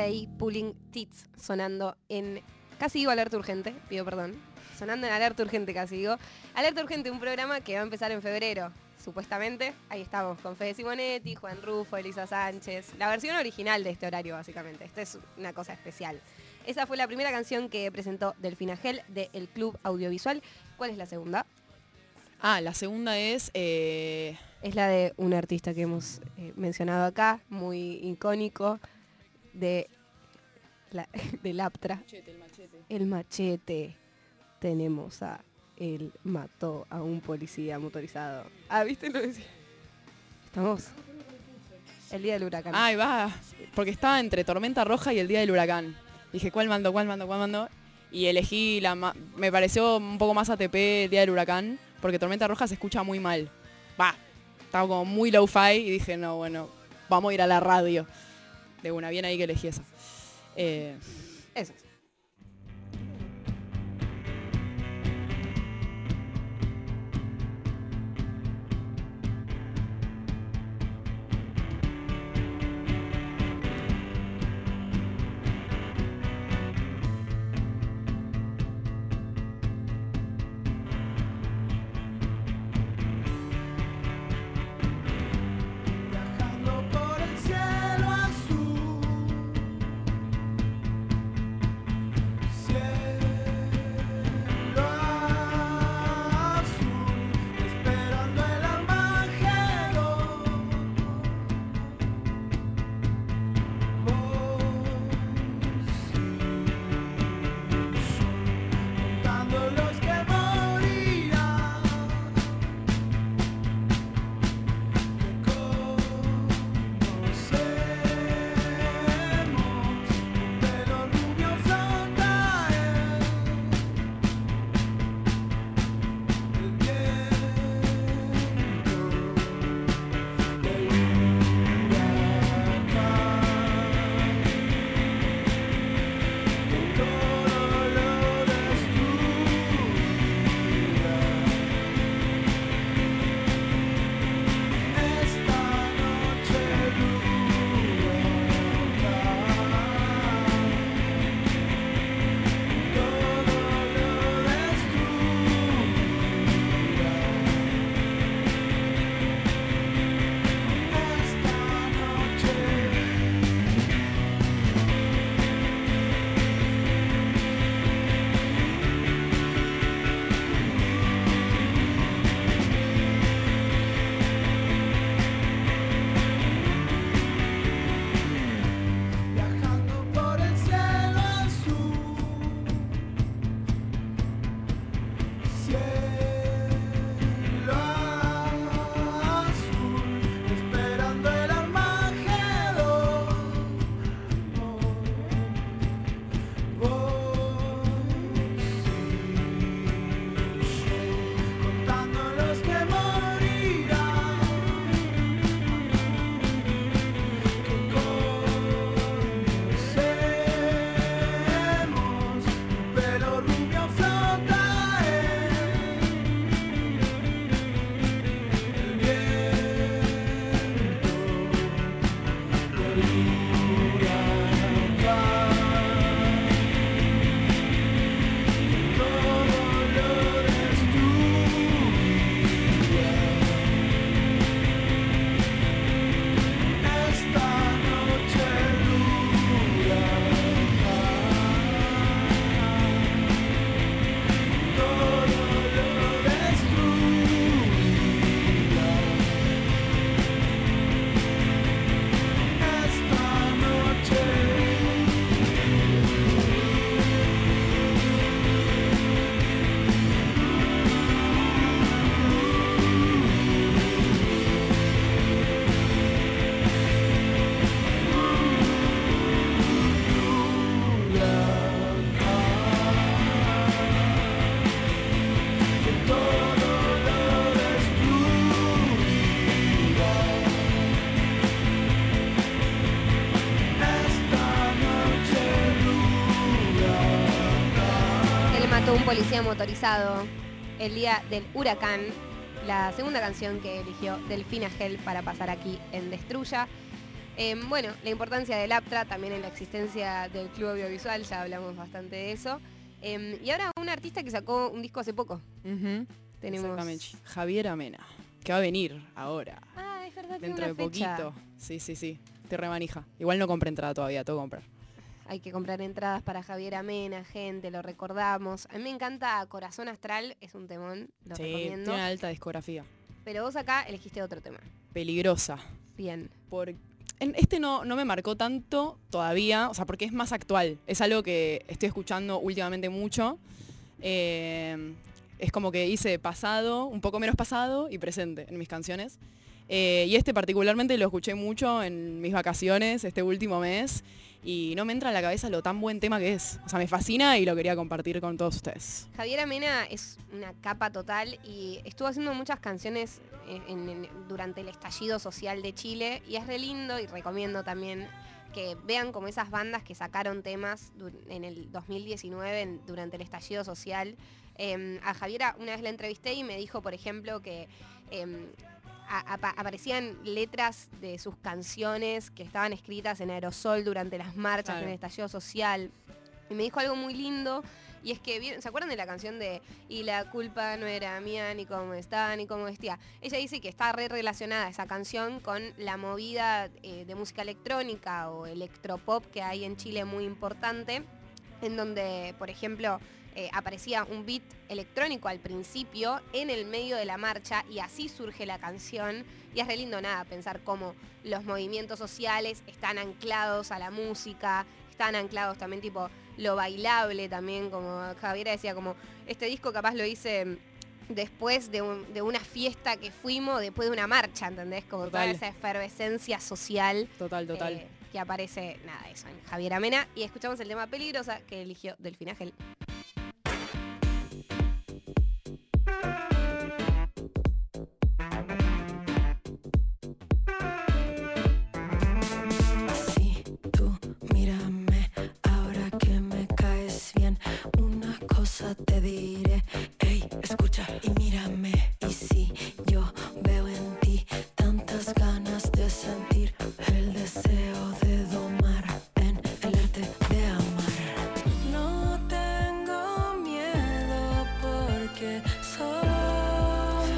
Day, Pulling Teeth, sonando en... Casi digo alerta urgente, pido perdón. Sonando en alerta urgente casi digo. Alerta urgente, un programa que va a empezar en febrero. supuestamente. Ahí estamos con Fede Simonetti, Juan Rufo, Elisa Sánchez. La versión original de este horario, básicamente. Esta es una cosa especial. Esa fue la primera canción que presentó Delfina Gel del Club Audiovisual. ¿Cuál es la segunda? Ah, la segunda es... eh, Es la de un artista que hemos eh, mencionado acá, muy icónico, de la, del Aptra. El machete. Tenemos a él mató a un policía motorizado. Ah, ¿viste? Lo decía. Estamos. El día del huracán. Ahí va, porque estaba entre Tormenta Roja y el Día del Huracán. Dije, ¿cuál mando, cuál mando, cuál mando? Y elegí la ma- me pareció un poco más ATP el Día del Huracán, porque Tormenta Roja se escucha muy mal. Va, estaba como muy low-fi y dije, no, bueno, vamos a ir a la radio. De una, bien ahí que elegí esa. Eh, Eso. Policía motorizado el día del huracán. La segunda canción que eligió Delfina Gel para pasar aquí en Destruya. Eh, bueno, la importancia del APTRA, también en la existencia del Club Audiovisual, ya hablamos bastante de eso. Eh, y ahora un artista que sacó un disco hace poco. ujú, Tenemos Exactamente. Javier Amena. que va a venir ahora, Ah, es verdad, dentro de una fecha. poquito. Sí, sí, sí. Te remanija. Igual no compré entrada todavía, tengo que comprar. Hay que comprar entradas para Javier Amena, gente, lo recordamos. A mí me encanta Corazón Astral, es un temón, lo sí, recomiendo. tiene una alta discografía. Pero vos acá elegiste otro tema. Peligrosa. Bien. Por, en este no, no me marcó tanto todavía, o sea, porque es más actual. Es algo que estoy escuchando últimamente mucho. Eh, es como que hice pasado, un poco menos pasado y presente en mis canciones. Eh, y este particularmente lo escuché mucho en mis vacaciones este último mes y no me entra en la cabeza lo tan buen tema que es. O sea, me fascina y lo quería compartir con todos ustedes. Javier Amena es una capa total y estuvo haciendo muchas canciones en- durante el estallido social de Chile y es re lindo y recomiendo también que vean como esas bandas que sacaron temas en el 2019 en- durante el estallido social. Eh, a Javiera una vez la entrevisté y me dijo, por ejemplo, que eh, a- aparecían letras de sus canciones que estaban escritas en aerosol durante las marchas Claro. en el estallido social. Y me dijo algo muy lindo y es que, ¿vieron- ¿se acuerdan de la canción de Y la culpa no era mía, ni cómo estaba, ni cómo vestía? Ella dice que está re relacionada esa canción con la movida eh, de música electrónica o electropop que hay en Chile muy importante, en donde, por ejemplo, eh, aparecía un beat electrónico al principio en el medio de la marcha y así surge la canción. Y es re lindo nada pensar cómo los movimientos sociales están anclados a la música, están anclados también tipo lo bailable también, como Javiera decía, como este disco capaz lo hice después de, un- de una fiesta que fuimos, después de una marcha, ¿entendés? Como toda esa efervescencia social Total, total. eh, que aparece, nada, eso, en Javier Amena. Y escuchamos el tema Peligrosa que eligió Delfina Gel. Te diré, ey, escucha y mírame. Y si yo veo en ti tantas ganas de sentir el deseo de domar en el arte de amar. No tengo miedo porque soy.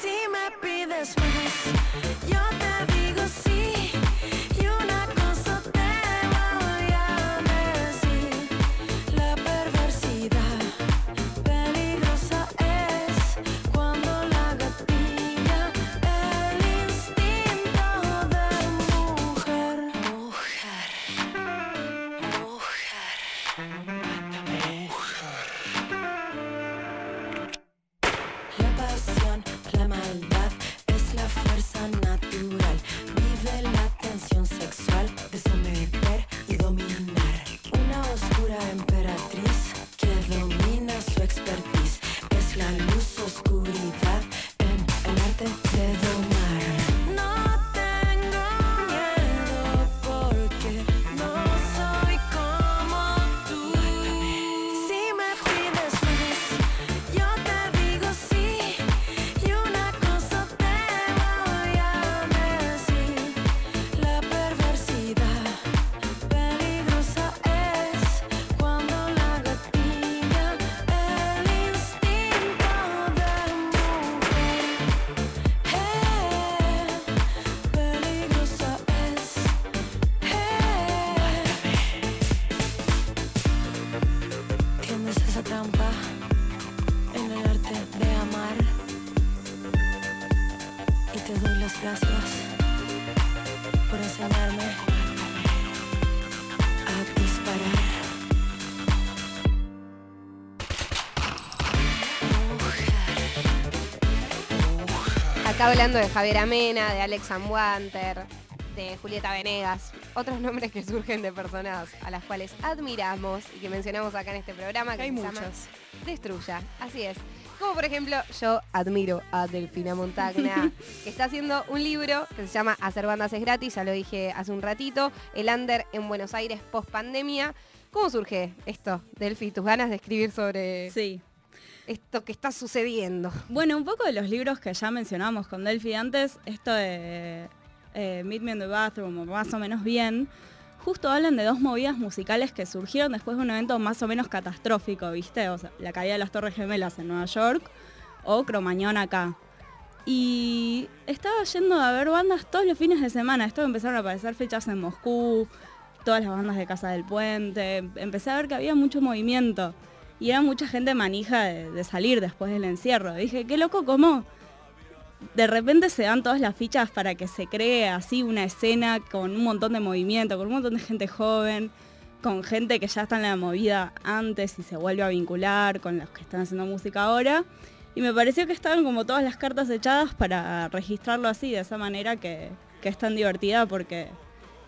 Si me pides más, yo Hablando de Javier Amena, de Alex Amwanter, de Julieta Venegas, otros nombres que surgen de personas a las cuales admiramos y que mencionamos acá en este programa que Hay se llama muchas. Destruya, así es. Como por ejemplo, yo admiro a Delfina Montagna, que está haciendo un libro que se llama Hacer bandas es gratis, ya lo dije hace un ratito, el under en Buenos Aires post pandemia. ¿Cómo surge esto, Delfi? ¿Tus ganas de escribir sobre Sí. Esto que está sucediendo? Bueno, un poco de los libros que ya mencionamos con Delphi antes, esto de eh, Meet Me in the Bathroom, más o menos bien, justo hablan de dos movidas musicales que surgieron después de un evento más o menos catastrófico, ¿viste? O sea, la caída de las Torres Gemelas en Nueva York, o Cromañón acá. Y estaba yendo a ver bandas todos los fines de semana. Esto empezaron a aparecer fechas en Moscú, todas las bandas de Casa del Puente. Empecé a ver que había mucho movimiento. Y era mucha gente manija de, salir después del encierro. Dije, qué loco cómo de repente se dan todas las fichas para que se cree así una escena con un montón de movimiento, con un montón de gente joven, con gente que ya está en la movida antes y se vuelve a vincular con los que están haciendo música ahora. Y me pareció que estaban como todas las cartas echadas para registrarlo así, de esa manera que, que es tan divertida porque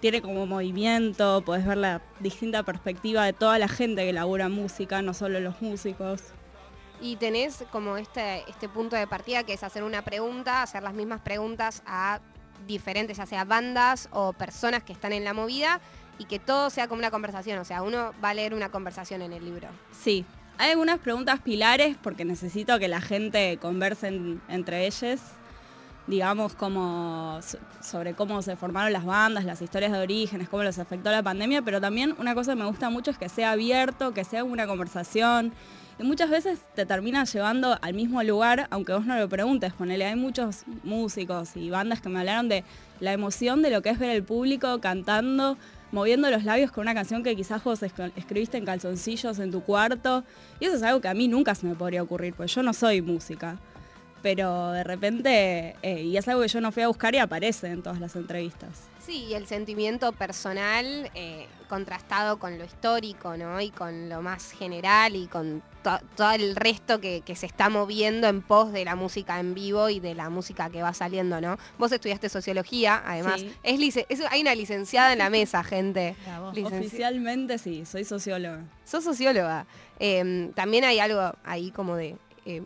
tiene como movimiento, podés ver la distinta perspectiva de toda la gente que labura música, no solo los músicos. Y tenés como este, este punto de partida que es hacer una pregunta, hacer las mismas preguntas a diferentes, ya sea bandas o personas que están en la movida y que todo sea como una conversación. O sea, uno va a leer una conversación en el libro. Sí, hay algunas preguntas pilares porque necesito que la gente converse en- entre ellos, digamos, como so- sobre cómo se formaron las bandas, las historias de orígenes, cómo los afectó la pandemia, pero también una cosa que me gusta mucho es que sea abierto, que sea una conversación. Y muchas veces te termina llevando al mismo lugar, aunque vos no lo preguntes. Ponele, hay muchos músicos y bandas que me hablaron de la emoción de lo que es ver el público cantando, moviendo los labios con una canción que quizás vos esc- escribiste en calzoncillos en tu cuarto. Y eso es algo que a mí nunca se me podría ocurrir, porque yo no soy música. Pero de repente, eh, y es algo que yo no fui a buscar y aparece en todas las entrevistas. Sí, y el sentimiento personal eh, contrastado con lo histórico, ¿no? Y con lo más general y con to- todo el resto que, que se está moviendo en pos de la música en vivo y de la música que va saliendo, ¿no? Vos estudiaste sociología, además. Sí. Es lice- es- hay una licenciada en la mesa, gente. Oficialmente sí, soy socióloga. Sos socióloga. Eh, también hay algo ahí como de eh,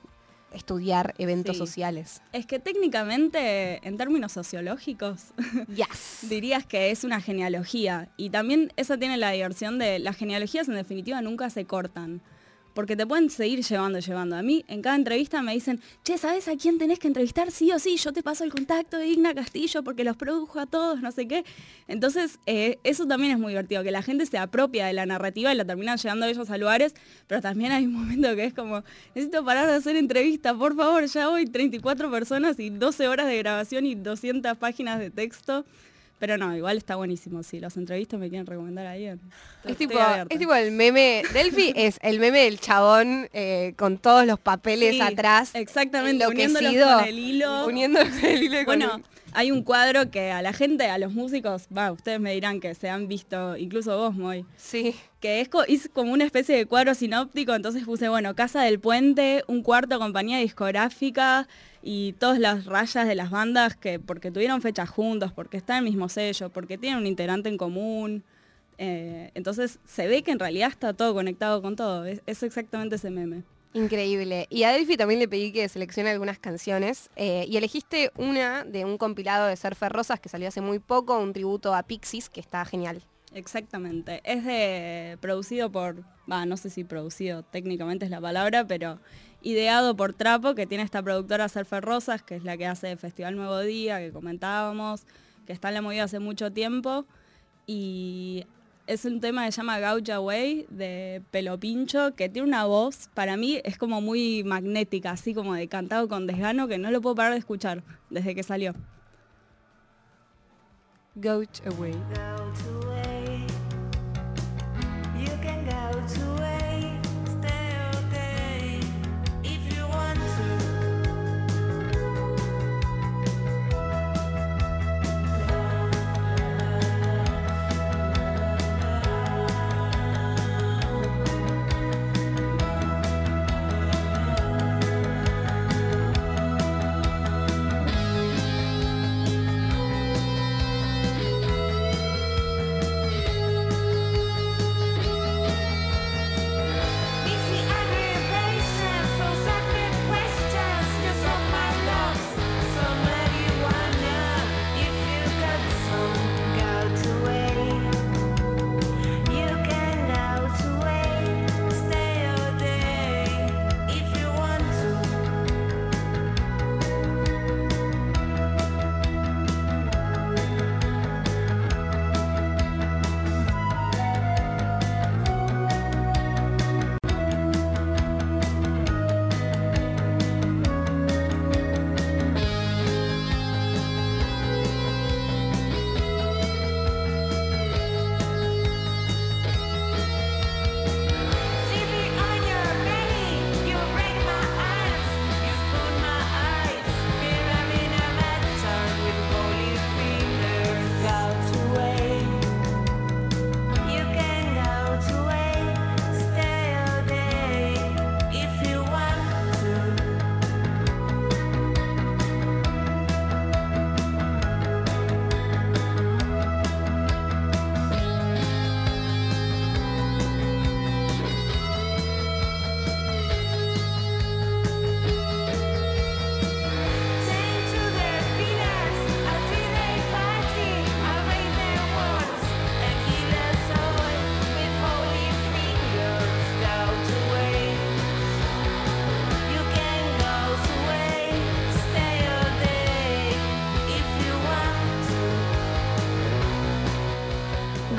estudiar eventos Sí. sociales. Es que técnicamente, en términos sociológicos, Yes. dirías que es una genealogía. Y también eso tiene la diversión de las genealogías en definitiva nunca se cortan. Porque te pueden seguir llevando, llevando. A mí en cada entrevista me dicen, che, ¿sabes a quién tenés que entrevistar? Sí o sí, yo te paso el contacto de Igna Castillo porque los produjo a todos, no sé qué. Entonces, eh, eso también es muy divertido, que la gente se apropia de la narrativa y la terminan llevando ellos a lugares, pero también hay un momento que es como, necesito parar de hacer entrevista, por favor, ya hoy 34 personas y 12 horas de grabación y 200 páginas de texto. Pero no, igual está buenísimo. Si los entrevistas me quieren recomendar a alguien. Es tipo, es tipo el meme, Delphi es el meme del chabón eh, con todos los papeles Sí, atrás. Exactamente, uniéndolos con el hilo. Uniéndolos con el hilo con Bueno, el- hay un cuadro que a la gente, a los músicos, va, ustedes me dirán que se han visto, incluso vos, Moy, Sí. que es, co- es como una especie de cuadro sinóptico, entonces puse, bueno, Casa del Puente, un cuarto compañía discográfica y todas las rayas de las bandas que porque tuvieron fechas juntos, porque están en el mismo sello, porque tienen un integrante en común. eh, entonces se ve que en realidad está todo conectado con todo. Es, es exactamente ese meme. Increíble. Y a Delphi también le pedí que seleccione algunas canciones. eh, y elegiste una de un compilado de Surfer Rosas que salió hace muy poco, un tributo a Pixies, que está genial. Exactamente. Es de producido por, no sé si producido técnicamente es la palabra, pero ideado por Trapo, que tiene esta productora Surfer Rosas, que es la que hace Festival Nuevo Día, que comentábamos, que está en la movida hace mucho tiempo. Y es un tema que se llama Gaucha Way de Pelo Pincho, que tiene una voz, para mí es como muy magnética, así como de cantado con desgano, que no lo puedo parar de escuchar desde que salió. Gouch Away.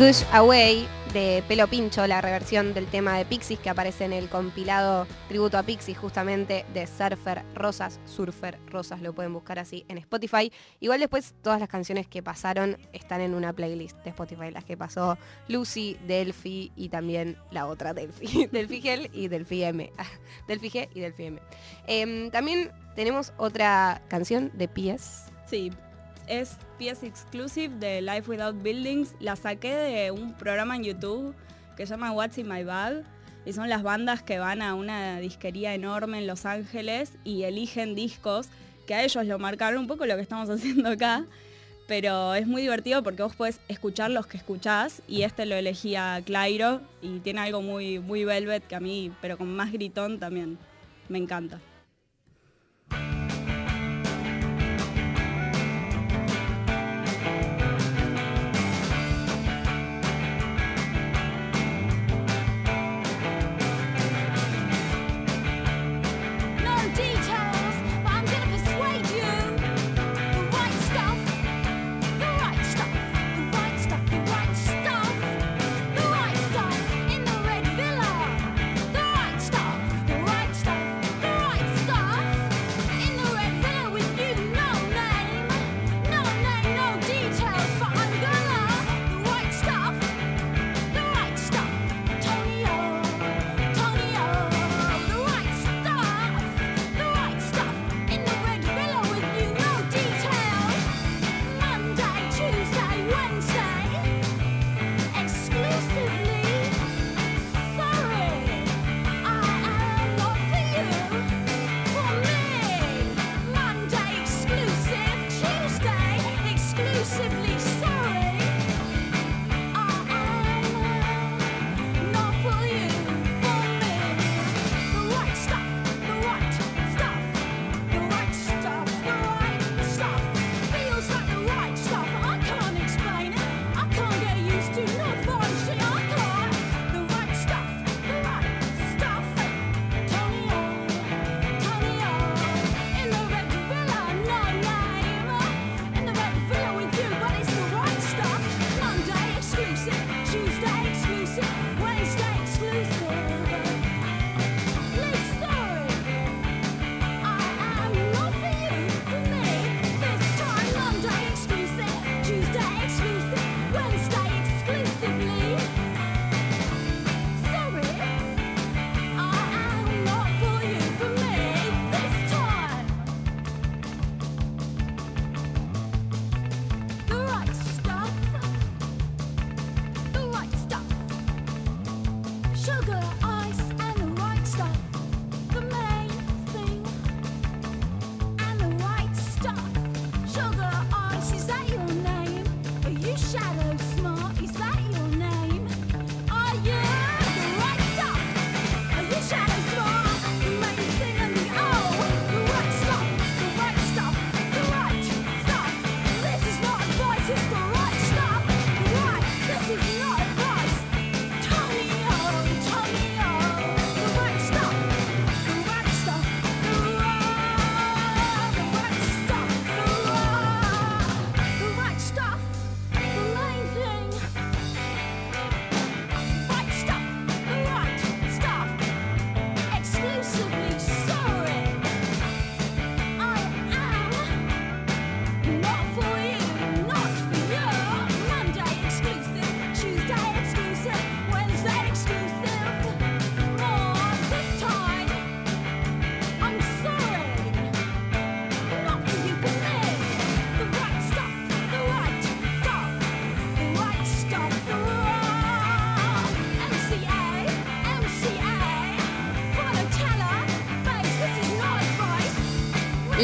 Gush Away de Pelo Pincho, la reversión del tema de Pixies que aparece en el compilado tributo a Pixies justamente de Surfer Rosas, Surfer Rosas, lo pueden buscar así en Spotify. Igual después todas las canciones que pasaron están en una playlist de Spotify, las que pasó Lucy, Delphi y también la otra Delphi, Delphi Gel y Delphi M. Delphi G y Delphi M. Em, también tenemos otra canción de PS. Sí, es PS Exclusive de Life Without Buildings. La saqué de un programa en YouTube que se llama What's in My Bag. Y son las bandas que van a una disquería enorme en Los Ángeles y eligen discos que a ellos lo marcaron un poco lo que estamos haciendo acá. Pero es muy divertido porque vos podés escuchar los que escuchás y este lo elegía Clairo y tiene algo muy, muy velvet que a mí, pero con más gritón también me encanta.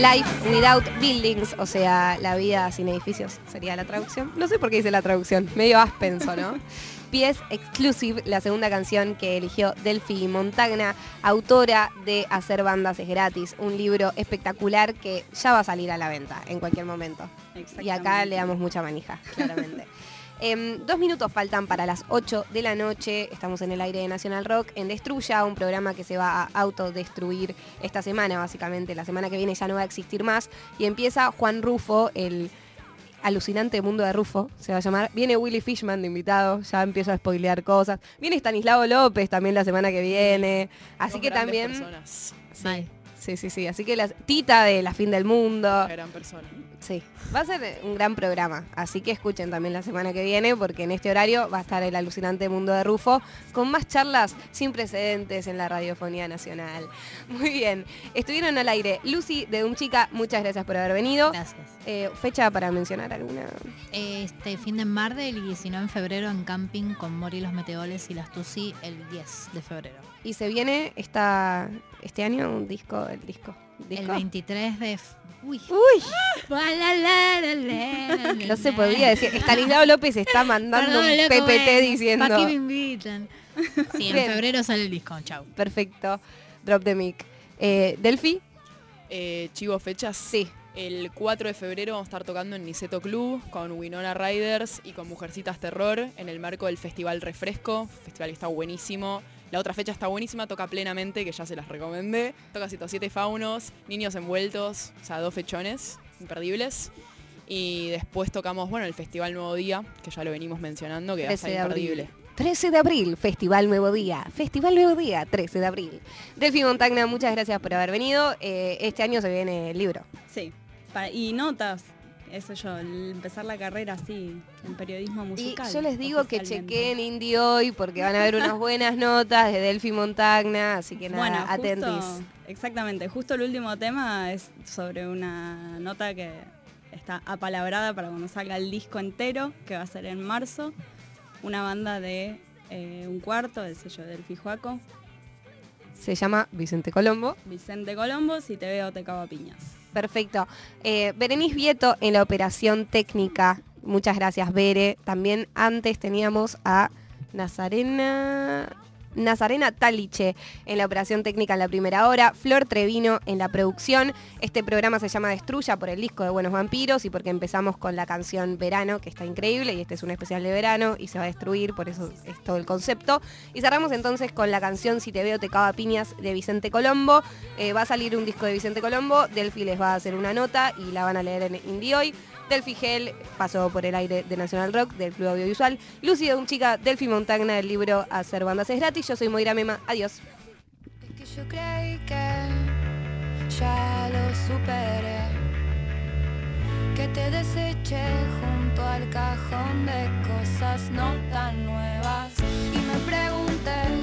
Life Without Buildings, o sea, la vida sin edificios sería la traducción. No sé por qué dice la traducción, medio aspenso, ¿no? PS Exclusive, la segunda canción que eligió Delphi Montagna, autora de Hacer bandas es gratis, un libro espectacular que ya va a salir a la venta en cualquier momento. Y acá le damos mucha manija, claramente. Em, dos minutos faltan para las 8 de la noche. Estamos en el aire de Nacional Rock en Destruya, un programa que se va a autodestruir esta semana, básicamente. La semana que viene ya no va a existir más. Y empieza Juan Rufo, el Alucinante Mundo de Rufo, se va a llamar. Viene Willy Fishman de invitado, ya empiezo a spoilear cosas. Viene Stanislao López también la semana que viene. Así Dos que también... personas. Sí, sí, sí. Así que la Tita de La Fin del Mundo. Una gran persona. Sí, va a ser un gran programa, así que escuchen también la semana que viene porque en este horario va a estar el alucinante mundo de Rufo con más charlas sin precedentes en la radiofonía nacional. Muy bien, estuvieron al aire Lucy de Un Chica, muchas gracias por haber venido. Gracias. Eh, fecha para mencionar alguna. Este fin de Mardel y si no en febrero en camping con Mori los Meteoles y las Tusi el 10 de febrero. Y se viene esta, este año un disco, el disco. El ¿Disco? 23 de... Uy. No se podía decir. Estanislao López está mandando Perdón, un loco, PPT bueno, diciendo. ¿Para qué me invitan? Sí, en Bien. febrero sale el disco, chau. Perfecto. Drop the mic. Eh, Delphi, Eh, chivo fechas. sí. El 4 de febrero vamos a estar tocando en Niceto Club con Winona Riders y con Mujercitas Terror en el marco del Festival Refresco. Festival que está buenísimo. La otra fecha está buenísima, toca plenamente, que ya se las recomendé. Toca 107 faunos, niños envueltos, o sea, dos fechones imperdibles. Y después tocamos, bueno, el Festival Nuevo Día, que ya lo venimos mencionando, que va a 13 estar de abril. imperdible. 13 de abril, Festival Nuevo Día. Festival Nuevo Día, 13 de abril. Delphi Montagna, muchas gracias por haber venido. Eh, este año se viene el libro. Sí. Y notas, eso yo, empezar la carrera así, en periodismo Y musical. yo les digo que chequeen Indie hoy porque van a ver unas buenas notas de Delphi Montagna, así que nada, Bueno, justo- atentis. exactamente, justo el último tema es sobre una nota que está apalabrada para cuando salga el disco entero, que va a ser en marzo. Una banda de eh, un cuarto, del sello del Fijuaco, Se llama Vicente Colombo. Vicente Colombo, si te veo te cago a piñas. Perfecto. Eh, Berenice Vieto en la operación técnica. Muchas gracias, Bere. También antes teníamos a Nazarena. Nazarena Taliche en la operación técnica en la primera hora, Flor Trevino en la producción. Este programa se llama Destruya por el disco de Buenos Vampiros y porque empezamos con la canción Verano, que está increíble, y este es un especial de verano y se va a destruir, por eso es todo el concepto. Y cerramos entonces con la canción Si te veo te cago a piñas de Vicente Colombo. Eh, va a salir un disco de Vicente Colombo, Delphi les va a hacer una nota y la van a leer en Indie hoy. Delphi Gel pasó por el aire de National Rock, del Club Audiovisual. Lucy de un chica, Delphi Montagna del libro Hacer bandas es gratis. Yo soy Moira Mema. Adiós. Es que yo creí que ya lo superé. Que te deseché junto al cajón de cosas no tan nuevas. Y me pregunté